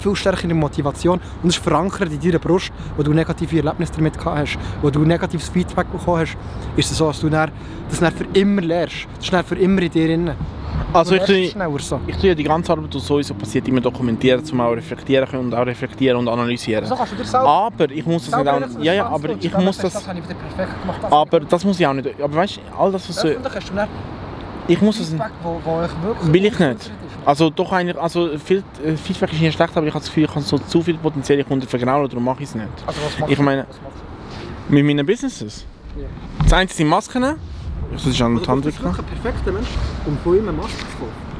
viel stärkere Motivation und es ist verankert in deiner Brust, wo du negative Erlebnisse damit gehabt hast, wo du negatives Feedback bekommen hast, ist es so, dass du dann, das dann für immer lernst. Das ist dann für immer in dir drin. also Du ich tue... so. Ich tue ja die ganze Arbeit, die sowieso passiert, immer dokumentieren, um auch reflektieren können und auch reflektieren und analysieren. So kannst du dir selber Aber ich muss das nicht auch, ja, ja, aber ich muss das, Das habe ich perfekt gemacht. Das aber das muss ich auch nicht. Aber weißt du, all das, was so, Öffentlich hast du dann ich muss das, wo, wo ich wirklich... will ich nicht. Also doch eigentlich, also viel äh, Feedback ist nicht schlecht, aber ich habe das Gefühl, ich habe so zu viele potenzielle Kunden vergraulen, darum mache ich es nicht. Also was machst Ich du? meine- Was machst Mit meinen Businesses. Ja. Das eine sind Masken, das ist an du? der Hand Also, du bist wirklich ein perfekter Mensch, um von ihm eine Maske zu kaufen.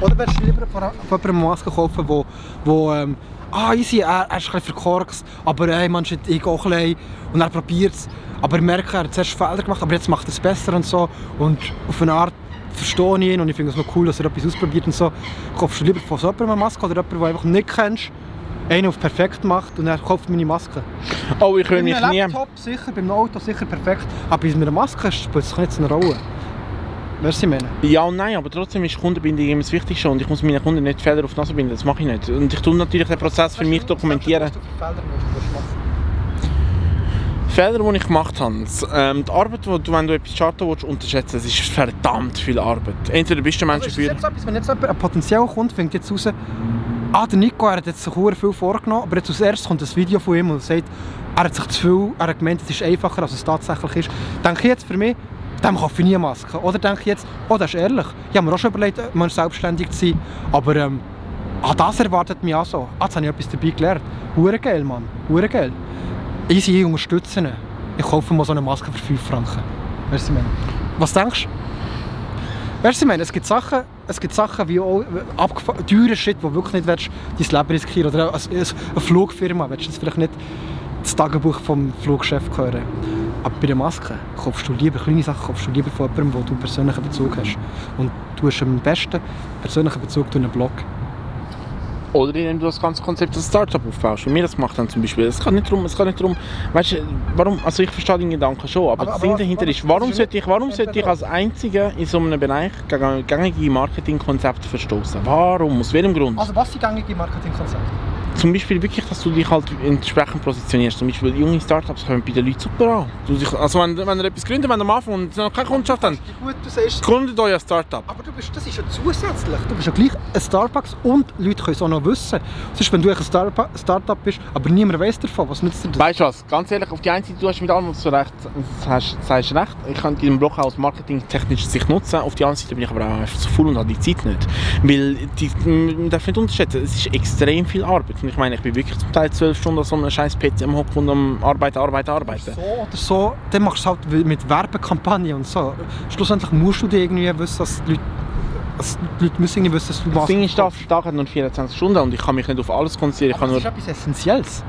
Oder willst du lieber von jemandem eine Maske kaufen, wo, wo ähm, ah easy, er, er ist ein bisschen verkorkst, aber hey, man shit, ich auch ein bisschen. und er probiert es. Aber ich merke, er hat zuerst Fehler gemacht, aber jetzt macht er es besser und so. Und auf eine Art verstehe ich ihn und ich finde es noch cool, dass er etwas ausprobiert und so. Kaufst du lieber von so jemandem eine Maske oder jemanden, den du einfach nicht kennst einen auf perfekt macht und er kauft meine Maske. Oh, ich will mich nie... Laptop sicher, beim Auto sicher perfekt, aber bei einer Maske spielt es nicht so eine Rolle. Weißt du, meine? Ja und nein, aber trotzdem ist Kundenbindung immer das Wichtigste und ich muss meinen Kunden nicht Fehler auf die Nase binden, das mache ich nicht. Und ich tue natürlich den Prozess für mich dokumentieren. Fehler, die ich gemacht habe, ähm, die Arbeit, die du, wenn du etwas starten willst, unterschätzen, das ist verdammt viel Arbeit. Entweder bist du ein Mensch Also ist das dafür... jetzt etwas, wenn jetzt jemand, ein potenzieller Kunde findet jetzt raus, ah, der Nico er hat jetzt sich viel vorgenommen, aber jetzt als erstes kommt ein Video von ihm und sagt, er hat sich zu viel, er hat gemeint, es ist einfacher, als es tatsächlich ist. Denke ich jetzt für mich, dem kaufe ich nie eine Maske. Oder denke ich jetzt, oh, das ist ehrlich. Ich habe mir auch schon überlegt, mal selbstständig zu sein, aber ähm, ah, das erwartet mich auch so. Ah, jetzt habe ich etwas dabei gelernt. Hure geil, Mann. Hure geil. Easy, ich unterstütze ihn. Ich kaufe mal so eine Maske für 5 Franken. Weißt du, was ich denkst du? Weißt du, ich meine? Es gibt Sachen, es gibt Sachen wie auch abgefa- teure Shit, wo wirklich nicht willst, dein Leben riskieren Oder eine, eine Flugfirma, willst du jetzt vielleicht nicht das Tagebuch vom Flugchef hören. Aber bei der Maske kaufst du lieber, kleine Sachen kaufst du lieber von jemandem, wo du persönlichen Bezug hast. Und du hast am besten persönlichen Bezug durch einen Blog. Oder indem du das ganze Konzept als Startup aufbaust. Wie wir das gemacht haben zum Beispiel. Es geht nicht darum, es geht nicht darum weißt du, warum, also ich verstehe deinen Gedanken schon, aber, Aber- das Ding dahinter ist, warum sollte ich, warum sollte ich als Einziger in so einem Bereich gängige Marketingkonzepte verstoßen? Warum? Aus welchem Grund? Also was sind gängige Marketingkonzepte? Zum Beispiel wirklich, dass du dich halt entsprechend positionierst. Zum Beispiel junge Startups kommen bei den Leuten super an. Du dich, also wenn, wenn ihr etwas gründet, wenn ihr am Anfang und noch keine Kundschaft habt, gründet ein Startup. Aber du bist, das ist ja zusätzlich. Du bist ja gleich ein Starbucks und Leute können es auch noch wissen. Sonst, wenn du ein Starpa- Startup bist, aber niemand weiß davon, was nützt dir das? Weißt du was, ganz ehrlich, auf die eine Seite, du hast mit allem, was du recht hast, sagst recht. Ich kann deinen Blog aus marketingtechnischer Sicht nutzen. Auf die andere Seite bin ich aber auch einfach zu faul und habe die Zeit nicht. Weil, die, man darf nicht unterschätzen, es ist extrem viel Arbeit. Und ich meine, ich bin wirklich zum Teil zwölf Stunden an so einem scheiß PC am Hocken und am Arbeiten, Arbeiten, Arbeiten. So oder so, dann machst du es halt mit Werbekampagnen und so. Schlussendlich musst du dir irgendwie wissen, dass die Leute, dass die Leute müssen irgendwie wissen, dass du Das Ding ist, der. Tag hat nur 24 Stunden und ich kann mich nicht auf alles konzentrieren. Ich Aber das nur ist etwas Essentielles.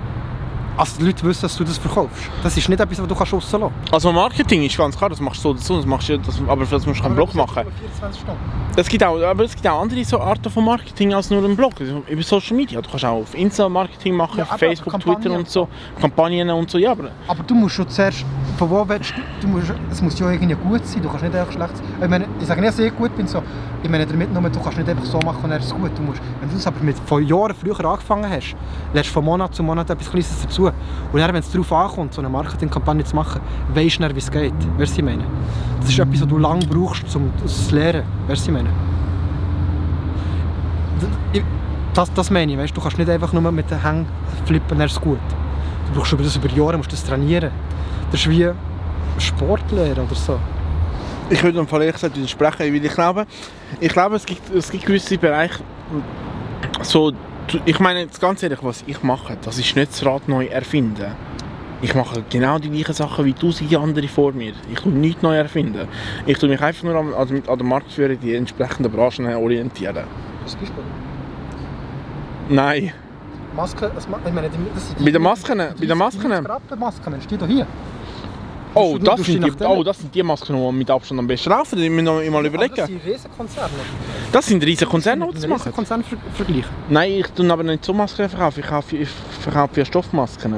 Also die Leute wissen, dass du das verkaufst. Das ist nicht etwas, was du kannst rauslassen kannst. Also Marketing ist ganz klar, das machst du so oder so, das machst du, das, aber für das musst du keinen Blog machen. 24 Stunden. Es gibt auch, aber es gibt auch andere so Arten von Marketing als nur einen Blog. Also Über Social Media. Du kannst auch auf Insta Marketing machen, Ja, Facebook, Kampagnen Twitter und so. Kampagnen und so. Ja, aber Aber du musst schon zuerst, von wo willst du, musst, es muss ja irgendwie gut sein, du kannst nicht einfach schlecht sein. Ich meine, ich sage nicht, dass ich gut bin, so. ich meine damit nur, du kannst nicht einfach so machen und dann ist es gut. Du musst, wenn du es aber mit, von Jahren früher angefangen hast, lernst du von Monat zu Monat etwas Kleines dazu. Und dann, wenn es darauf ankommt, so eine Marketingkampagne zu machen, weisst du dann, wie es geht. Weißt du, ich meine? Das ist etwas, was du lange brauchst, um das zu lernen. Weißt du, ich meine? Das, das meine ich, weißt? du kannst nicht einfach nur mit den Hängen flippen, dann ist es gut. Du brauchst über das über Jahre, musst das trainieren. Das ist wie Sportlehrer oder so. ich würde ehrlich gesagt widersprechen, weil ich glaube, ich glaube es, gibt, es gibt gewisse Bereiche, so, ich meine jetzt ganz ehrlich, was ich mache, das ist nicht das Rad neu erfinden. Ich mache genau die gleichen Sachen wie tausende andere vor mir. Ich tue nichts neu erfinden. Ich tue mich einfach nur an, an, an der Marktführung die entsprechenden Branchen orientieren. Das Beispiel. Nein. Masken, ich meine, das sind die- Bei den Masken, die- bei den Masken. Die Masken, hier hier. Oh, du- das sind, die, oh, das sind die Masken, die mit Abstand am besten laufen. Die müssen wir mal überlegen. Das sind Riesenkonzerne. Das sind riesige Konzerne, die das machen. Riesenkonzern ver vergleichen. Nein, ich tue aber nicht so Masken verkaufen. Ich kaufe, ich verkaufe ja Stoffmasken.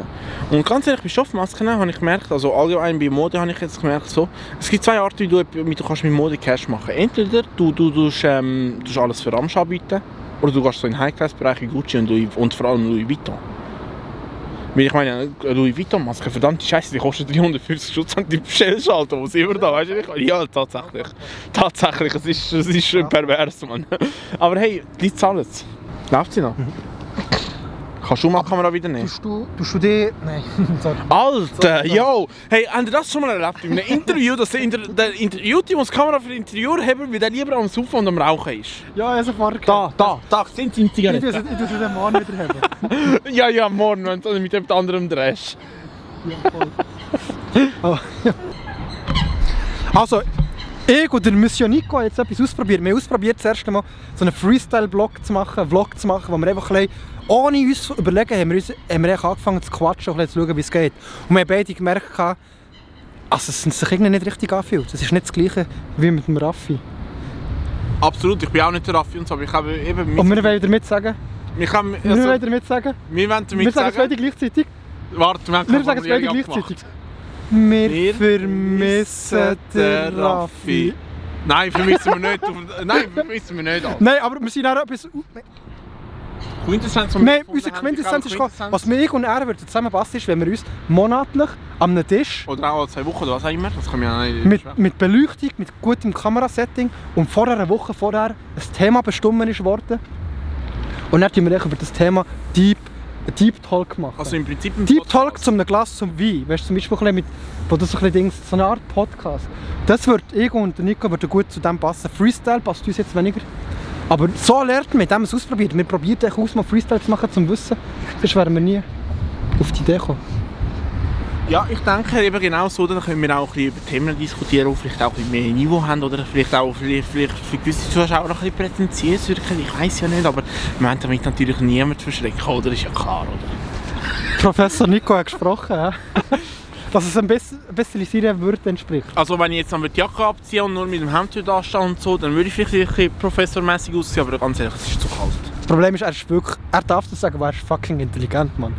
Und ganz ehrlich, bei Stoffmasken habe ich gemerkt, also allgemein bei Mode habe ich jetzt gemerkt, so, es gibt zwei Arten, wie du, wie du kannst mit Mode Cash machen Entweder du, du, du, ähm, du alles für Ramsch anbieten, oder du gehst so in den High-Class-Bereich Gucci und, Louis, und vor allem Louis Vuitton. Weil ich meine, eine Louis Vuitton-Maske, verdammte Scheiße, die kostet 350 Stutz und die bestellst wo sind wir da, weißt du? Ich- Ja, tatsächlich. Tatsächlich, es ist, es ist pervers, Mann. Aber hey, die zahlen es. Läuft sie noch? Kannst du mal die Kamera wieder nehmen? Tust du, tust du die... Nein, sorry. Alter, So, so. yo! Hey, habt ihr das schon mal erlebt? In einem Interview, dass der, Inter der Interviewte muss die Kamera für den Interviewer haben, weil der lieber am Saufen und am Rauchen ist? Ja, ich habe vorher Da, da, da, sind seine Ich tue Zigaretten. sie ich tue sie den Mann wieder haben. Ja, ja, morgen, wenn du mit jemand anderem drehst. Oh, ja. Also, ich und der Monsieur Nico haben jetzt etwas ausprobiert. Wir haben ausprobiert, das erste Mal so einen Freestyle-Blog zu machen, einen Vlog zu machen, wo wir einfach ein bisschen, ohne uns zu überlegen, haben wir, uns, haben wir angefangen zu quatschen und zu schauen, wie es geht. Und wir haben beide gemerkt, gehabt, also es sich irgendwie nicht richtig anfühlt. Es ist nicht das Gleiche wie mit dem Raffi. Absolut, ich bin auch nicht der Raffi und so, aber ich habe eben... Und wir wollen damit sagen, Wir, können, Wir wollen also, damit sagen, wir wollen damit wir sagen es sagen... beide gleichzeitig. Warte, wir haben Wir sagen es beide gleichzeitig. Wir, Wir vermissen den Raffi. Nein, vermissen wir nicht. Nein, vermissen wir nicht. Ab. Nein, aber wir sind auch etwas... Quintessenz, die wir unsere haben, Quintessenz ist, gekommen, was wir ich und er würden zusammen basteln, ist, wenn wir uns monatlich an einem Tisch Oder auch alle zwei Wochen oder was auch immer. Das kann man ja nicht mit, mit Beleuchtung, mit gutem Kamerasetting und vor einer Woche vorher ein Thema bestimmt ist worden. Und dann haben wir über das Thema Deep, Deep Talk machen. Also im Prinzip ein Deep Podcast. Talk zum einem Glas zum Wein. Weißt du, zum Beispiel mit, wo das so, ein Dings, so eine Art Podcast. Das wird ich und der Nico würden gut zu dem passen. Freestyle passt uns jetzt weniger. Aber so lernt man, indem man es ausprobiert. Wir probieren echt aus, mal Freestyle zu machen, zum Wissen. Sonst wären wir nie auf die Idee gekommen. Ja, ich denke eben genau so, dann können wir auch ein bisschen über Themen diskutieren, die vielleicht auch ein bisschen mehr Niveau haben oder vielleicht auch vielleicht, vielleicht für gewisse Zuschauer ein bisschen prätentiös wirken. Ich weiß ja nicht, aber wir wollen damit natürlich niemand verschrecken, oder? Ist ja klar, oder? Professor Nico hat gesprochen, hä? dass es ein bisschen, ein seiner Würde entspricht. Also wenn ich jetzt noch die Jacke abziehe und nur mit dem Hemd da stehe und so, dann würde ich vielleicht ein bisschen professormäßig aussehen, aber ganz ehrlich, es ist zu kalt. Das Problem ist, er ist wirklich, er darf das sagen, aber er ist fucking intelligent, Mann.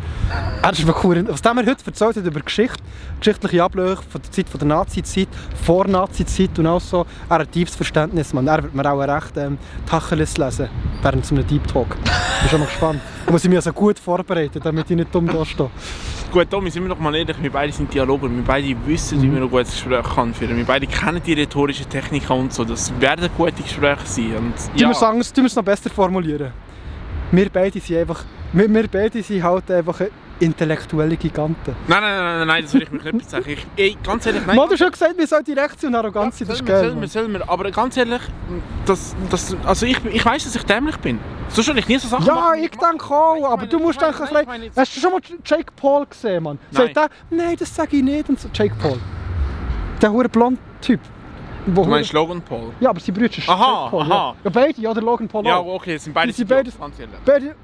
Er ist wirklich cool. Was dem er heute erzählt hat über Geschichte, geschichtliche Abläufe von der Zeit von der Nazi-Zeit, vor Nazi-Zeit und auch so, er hat tiefes Verständnis, Mann. Er wird mir auch recht ähm, Tacheles lesen während so einem Deep Talk. Ich bin schon mal gespannt. Da muss ich mich also gut vorbereiten, damit ich nicht dumm da stehe. Gut, Tommy, sind wir doch mal ehrlich, wir beide sind Dialoger, wir beide wissen, wie man ein gutes Gespräch kann führen. Wir beide kennen die rhetorischen Techniken und so, das werden gute Gespräche sein. Und, Ja. tun wir es noch besser formulieren. Wir beide sind einfach, wir, wir beide sind halt einfach intellektuelle Giganten. Nein, nein, nein, nein, nein, das will ich mich nicht bezeichnen. Ich, ey, ganz ehrlich, nein. Mal, du hast schon gesagt, wir sollen die Reaktion und Arroganz sein, das ist geil. sollen wir, Mann. sollen wir. Aber ganz ehrlich, das, das, also ich, ich weiss, dass ich dämlich bin. Sonst würde ich nie so Sachen Ja, machen. ich denke auch, ich aber meine- du musst ich denken, ich ein bisschen- hast du schon mal Jake Paul gesehen, Mann? Nein. Sagt der, nein, das sage ich nicht. Und so, Jake Paul. Der hure blonde Typ. Wo Du meinst Logan Paul? ja, aber sein Bruder ist Aha, Paul. aha. Ja. ja, beide, oder Logan Paul Ja, auch. okay, sind beide sind ehrlich. Beide,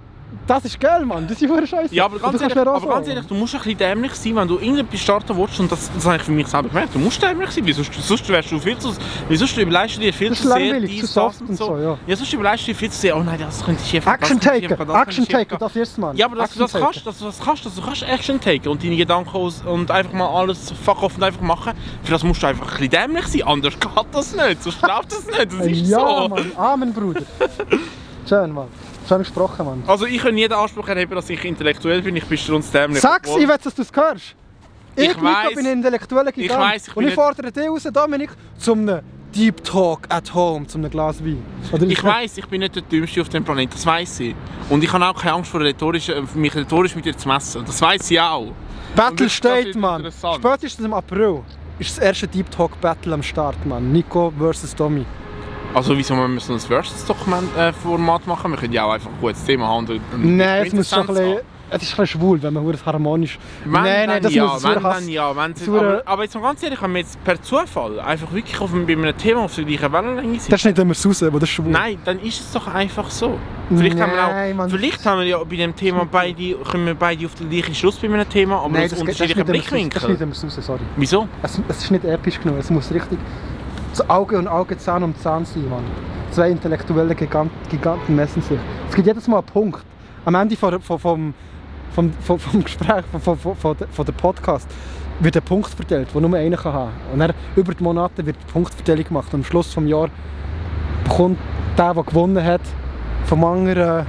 das ist geil, Mann. Das ist hure scheiße. Ja, aber ganz, ehrlich, aber ganz ehrlich, du musst ein bisschen dämlich sein, wenn du irgendetwas starten willst. Und das, das habe ich für mich selber gemerkt. Du musst dämlich sein, weil sonst, sonst wärst du viel zu... Weil sonst überlegst du dir viel Das zu ist sehr langweilig, dies, zu soft und so, ja. Ja, sonst überlegst du dir viel zu sehr, oh nein, das könnte gehen, das Action taken, Action taken, das ist Mann. Ja, aber dass du das kannst, dass du das kannst, dass du kannst Action taken und deine Gedanken aus und einfach mal alles fuck off und einfach machen. Für das musst du einfach ein bisschen dämlich sein, anders geht das nicht, sonst läuft das nicht, das ist Ja, so. Mann. Amen, Bruder. Schön, Mann. Schön gesprochen, Mann. Also ich kann jeden Anspruch erheben, dass ich intellektuell bin, ich bin strunzdämlich. Sag's, Obwohl- ich will, dass du es hörst. Ich, Ich weiss. bin ein intellektueller Gigant. weiss, ich Und ich fordere dich raus, Dominik, zum einem Deep Talk at home, zum einem Glas Wein. Oder Ich weiß, ich bin nicht der Dümmste auf dem Planeten, das weiß ich. Und ich habe auch keine Angst vor rhetorisch, äh, mich rhetorisch mit dir zu messen, das weiß ich auch. Battle das- das steht, Mann. Spätestens im April ist das erste Deep Talk Battle am Start, Mann. Nico versus Domi. Also wieso wir müssen ein Versus-Dokument-Format machen? Wir können ja auch einfach ein gutes Thema haben. Nein, es muss schon ein bisschen... Es ist ein schwul, wenn man verdammt harmonisch... Wenn, nein, nein, das ja, muss wenn, dann ja. Wenn Sauer- aber, aber jetzt mal ganz ehrlich, wenn wir jetzt per Zufall einfach wirklich auf, bei einem Thema auf der gleichen Wellenlänge sind, Das ist nicht immer raus, wo das ist schwul. nein, dann ist es doch einfach so. Vielleicht, haben, Nein, wir Mann. auch, vielleicht haben wir ja bei dem Thema beide, können wir beide auf den gleichen Schluss bei einem Thema, aber Nein, aus das, das unterschiedlichen raus. Das ist Blickwinkeln. nicht immer raus, sorry. Wieso? Es, es ist nicht episch genug, es muss richtig zu Auge und Auge, Zahn um Zahn sein, Mann. Zwei intellektuelle Gigant, Giganten messen sich. Es gibt jedes Mal einen Punkt. Am Ende von, von, vom, vom, vom, vom Gespräch, von, von, von, von, der- Podcast, wird ein Punkt verteilt, den nur einer kann haben Und dann über die Monate wird die Punktverteilung gemacht. Und am Schluss des Jahres bekommt der, der gewonnen hat, vom anderen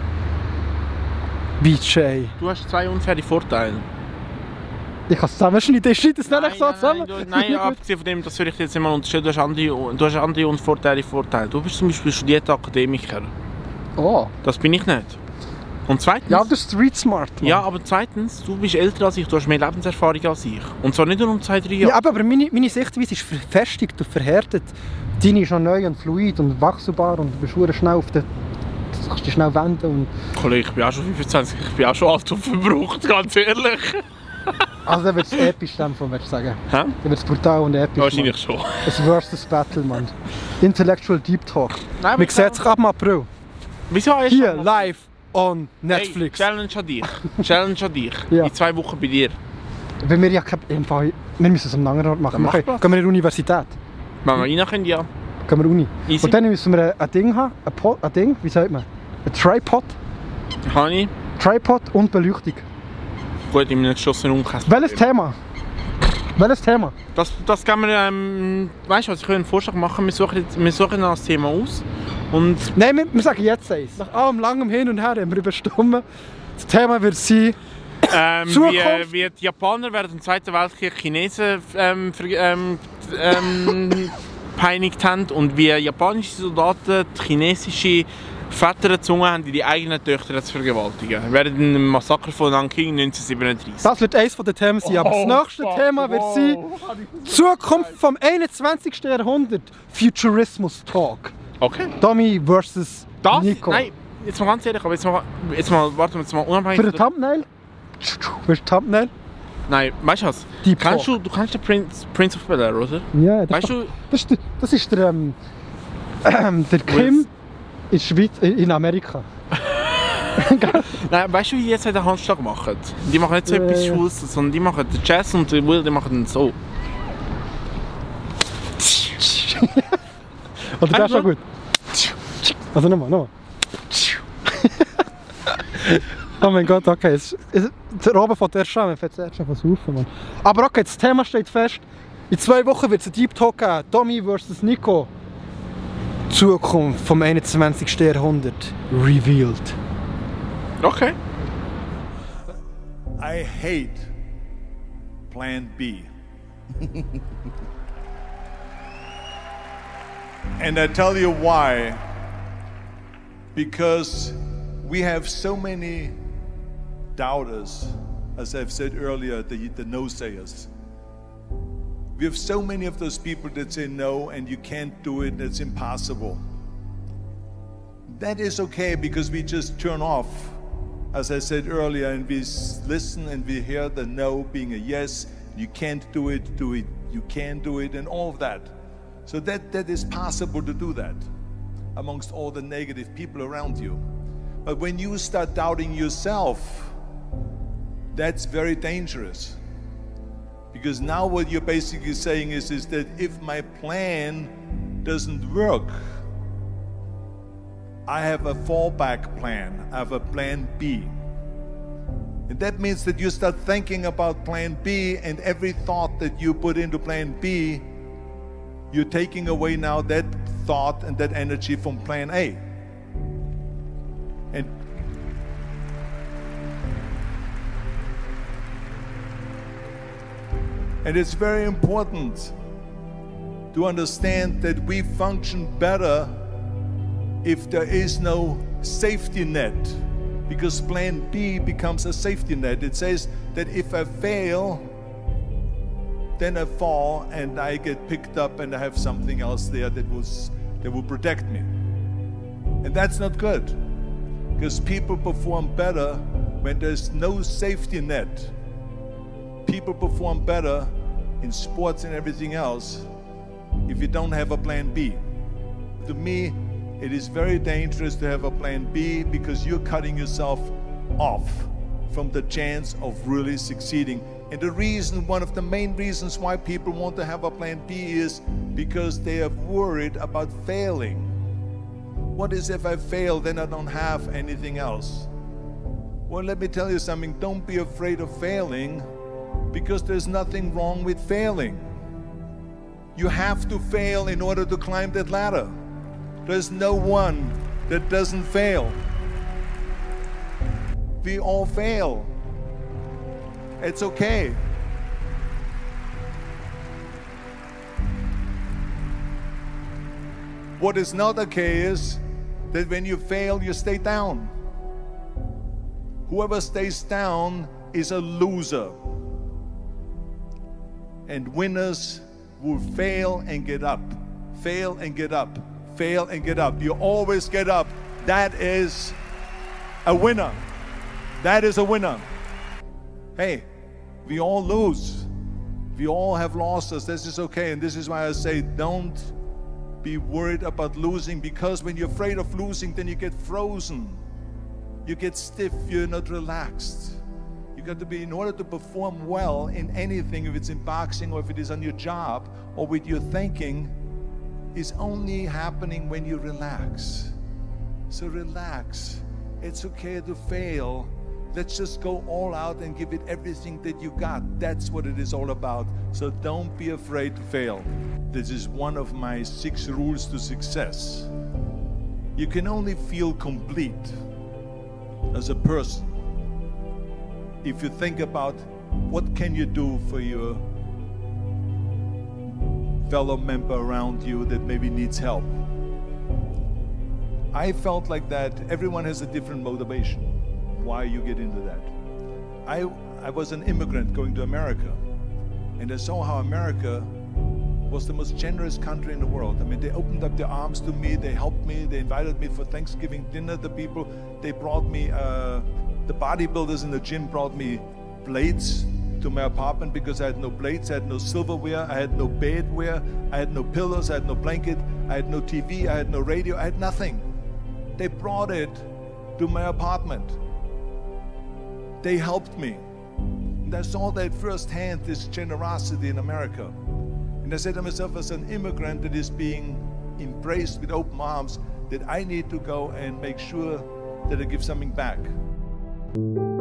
BJ. Du hast zwei unfaire Vorteile. Ich kann es zusammenschneiden, ich schneide es nicht so zusammen. Nein, du, nein abgesehen von dem, das würde ich jetzt mal unterstellen, du hast andere, du hast andere Unvorteile Vorteile. Du bist zum Beispiel studierter Akademiker. Oh. Das bin ich nicht. Und zweitens, Ja, das ist street smart. Mann. ja, aber zweitens, du bist älter als ich, du hast mehr Lebenserfahrung als ich. Und zwar nicht nur um zwei, drei Jahre. Ja, aber meine, meine Sichtweise ist verfestigt und verhärtet. Deine ist noch neu und fluid und wechselbar und du bist schnell auf. Du kannst dich schnell wenden und... Kollege, ich bin auch schon 25, ich bin auch schon alt und verbraucht, ganz ehrlich. Also dann wird es episch, dann von würde ich sagen. Hä? Dann wird es brutal und episch. Wahrscheinlich schon. Mann. Ein versus Battle, Mann. Intellectual Deep Talk. Nein, Man sieht sich ab dem April. Wieso hast Hier, live on Netflix. Hey, Challenge an dich. Challenge an dich. Ja. In zwei Wochen bei dir. Weil wir ja kein... Fall- Wir müssen es am anderen Ort machen. Wir das. gehen wir in die Universität. Wenn wir rein können, ja. Gehen wir in die Uni. Easy. Und dann müssen wir ein, Ding haben. Ein, Po- ein Ding, wie sagt man? Ein Tripod. Hani, Tripod und Beleuchtung. Gut, in einem geschlossenen Raum kein Welches. Thema? Welches Thema? Das, das gehen wir, ähm, weißt du was, ich könnte einen Vorschlag machen, wir suchen, jetzt, wir suchen noch das Thema aus und Nein, wir, wir sagen jetzt eins. Nach allem langem Hin und Her haben wir überstimmt. Das Thema wird sein, ähm, Zukunft. wie, wie die Japaner während dem Zweiten Weltkrieg Chinesen ähm, ver, ähm, ähm, peinigt haben und wie japanische Soldaten die chinesische Väter gezwungen haben, die eigenen Töchter zu vergewaltigen. Während dem Massaker von Nanking 1937. das wird eines der Themen sein. Aber das nächste Thema wird sein, Zukunft vom 21. Jahrhundert. Futurismus Talk. Okay. Tommy versus Das? Nico. Nein, jetzt mal ganz ehrlich, aber jetzt mal, jetzt mal, warte, jetzt mal unabhängig. Für den Thumbnail? Willst du Thumbnail? Nein, weißt du was? Deep Kennst Talk. du, du kennst den Prince, Prince of Bel Air, oder? Ja, das, Weißt du, das, ist der, das ist der, ähm, ähm, der Kim in, Schweiz, äh, in Amerika. nein, weißt du, wie jetzt den Handschlag machen? Die machen nicht so etwas ja. Schwules, sondern die machen den Jazz und der Will, die machen den so. Oder der ist schon gut. Also nochmal, nochmal. oh mein Gott, okay. Es, es, der oben von der Scham, ich fängt schon was auf, Mann. Aber okay, das Thema steht fest. In zwei Wochen wird es einen Deep Talk geben. Tommy vs. Nico. Zukunft vom 21. Jahrhundert. Revealed. Okay. I hate Plan B. and I tell you why. Because we have so many doubters, as I've said earlier, the, the no sayers. We have so many of those people that say no and you can't do it, it's impossible. That is okay because we just turn off as I said earlier, and we listen and we hear the no being a yes, you can't do it, do it, you can do it, and all of that. So that, that is possible to do that amongst all the negative people around you. But when you start doubting yourself, that's very dangerous. Because now what you're basically saying is, is that if my plan doesn't work, I have a fallback plan. I have a plan B. And that means that you start thinking about plan B, and every thought that you put into plan B, you're taking away now that thought and that energy from plan A. and it's very important to understand that we function better if there is no safety net, because plan B becomes a safety net. It says that if I fail, then I fall and I get picked up and I have something else there that was that will protect me. And that's not good. Because people perform better when there's no safety net. People perform better in sports and everything else if you don't have a plan B. To me, it is very dangerous to have a plan B because you're cutting yourself off from the chance of really succeeding. And the reason, one of the main reasons why people want to have a plan B is because they are worried about failing. What is if I fail, then I don't have anything else? Well, let me tell you something. Don't be afraid of failing because there's nothing wrong with failing. You have to fail in order to climb that ladder. There's no one that doesn't fail. We all fail. It's okay. What is not okay is that when you fail, you stay down. Whoever stays down is a loser. And winners will fail and get up, fail and get up, fail and get up. You always get up. That is a winner. That is a winner. Hey, we all lose. We all have losses. This is okay. And this is why I say don't be worried about losing because when you're afraid of losing, then you get frozen. You get stiff. You're not relaxed. Got to be, in order to perform well in anything, if it's in boxing or if it is on your job or with your thinking, is only happening when you relax. So relax it's okay to fail. Let's just go all out and give it everything that you got. That's what it is all about. So don't be afraid to fail. This is one of my six rules to success. You can only feel complete as a person if you think about what can you do for your fellow member around you that maybe needs help. I felt like that everyone has a different motivation why you get into that. I, I was an immigrant going to America, and I saw how America was the most generous country in the world. I mean, they opened up their arms to me, they helped me, they invited me for Thanksgiving dinner. The people, they brought me, uh, the bodybuilders in the gym brought me plates to my apartment because I had no plates, I had no silverware, I had no bedware, I had no pillows, I had no blanket, I had no TV, I had no radio, I had nothing. They brought it to my apartment. They helped me. And I saw that firsthand, this generosity in America. And I said to myself, as an immigrant that is being embraced with open arms, that I need to go and make sure that I give something back. Thank you.